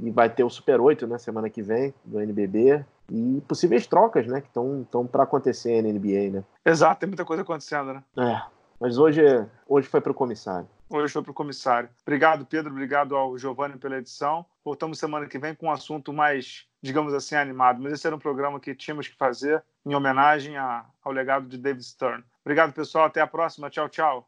E vai ter o Super 8 né, semana que vem, do NBB. E possíveis trocas, né? Que estão para acontecer na NBA, né? Exato, tem muita coisa acontecendo, né? É. Mas hoje, hoje foi para o comissário. Hoje foi para o comissário. Obrigado, Pedro. Obrigado ao Giovanni pela edição. Voltamos semana que vem com um assunto mais, digamos assim, animado. Mas esse era um programa que tínhamos que fazer em homenagem a, ao legado de David Stern. Obrigado, pessoal. Até a próxima. Tchau, tchau.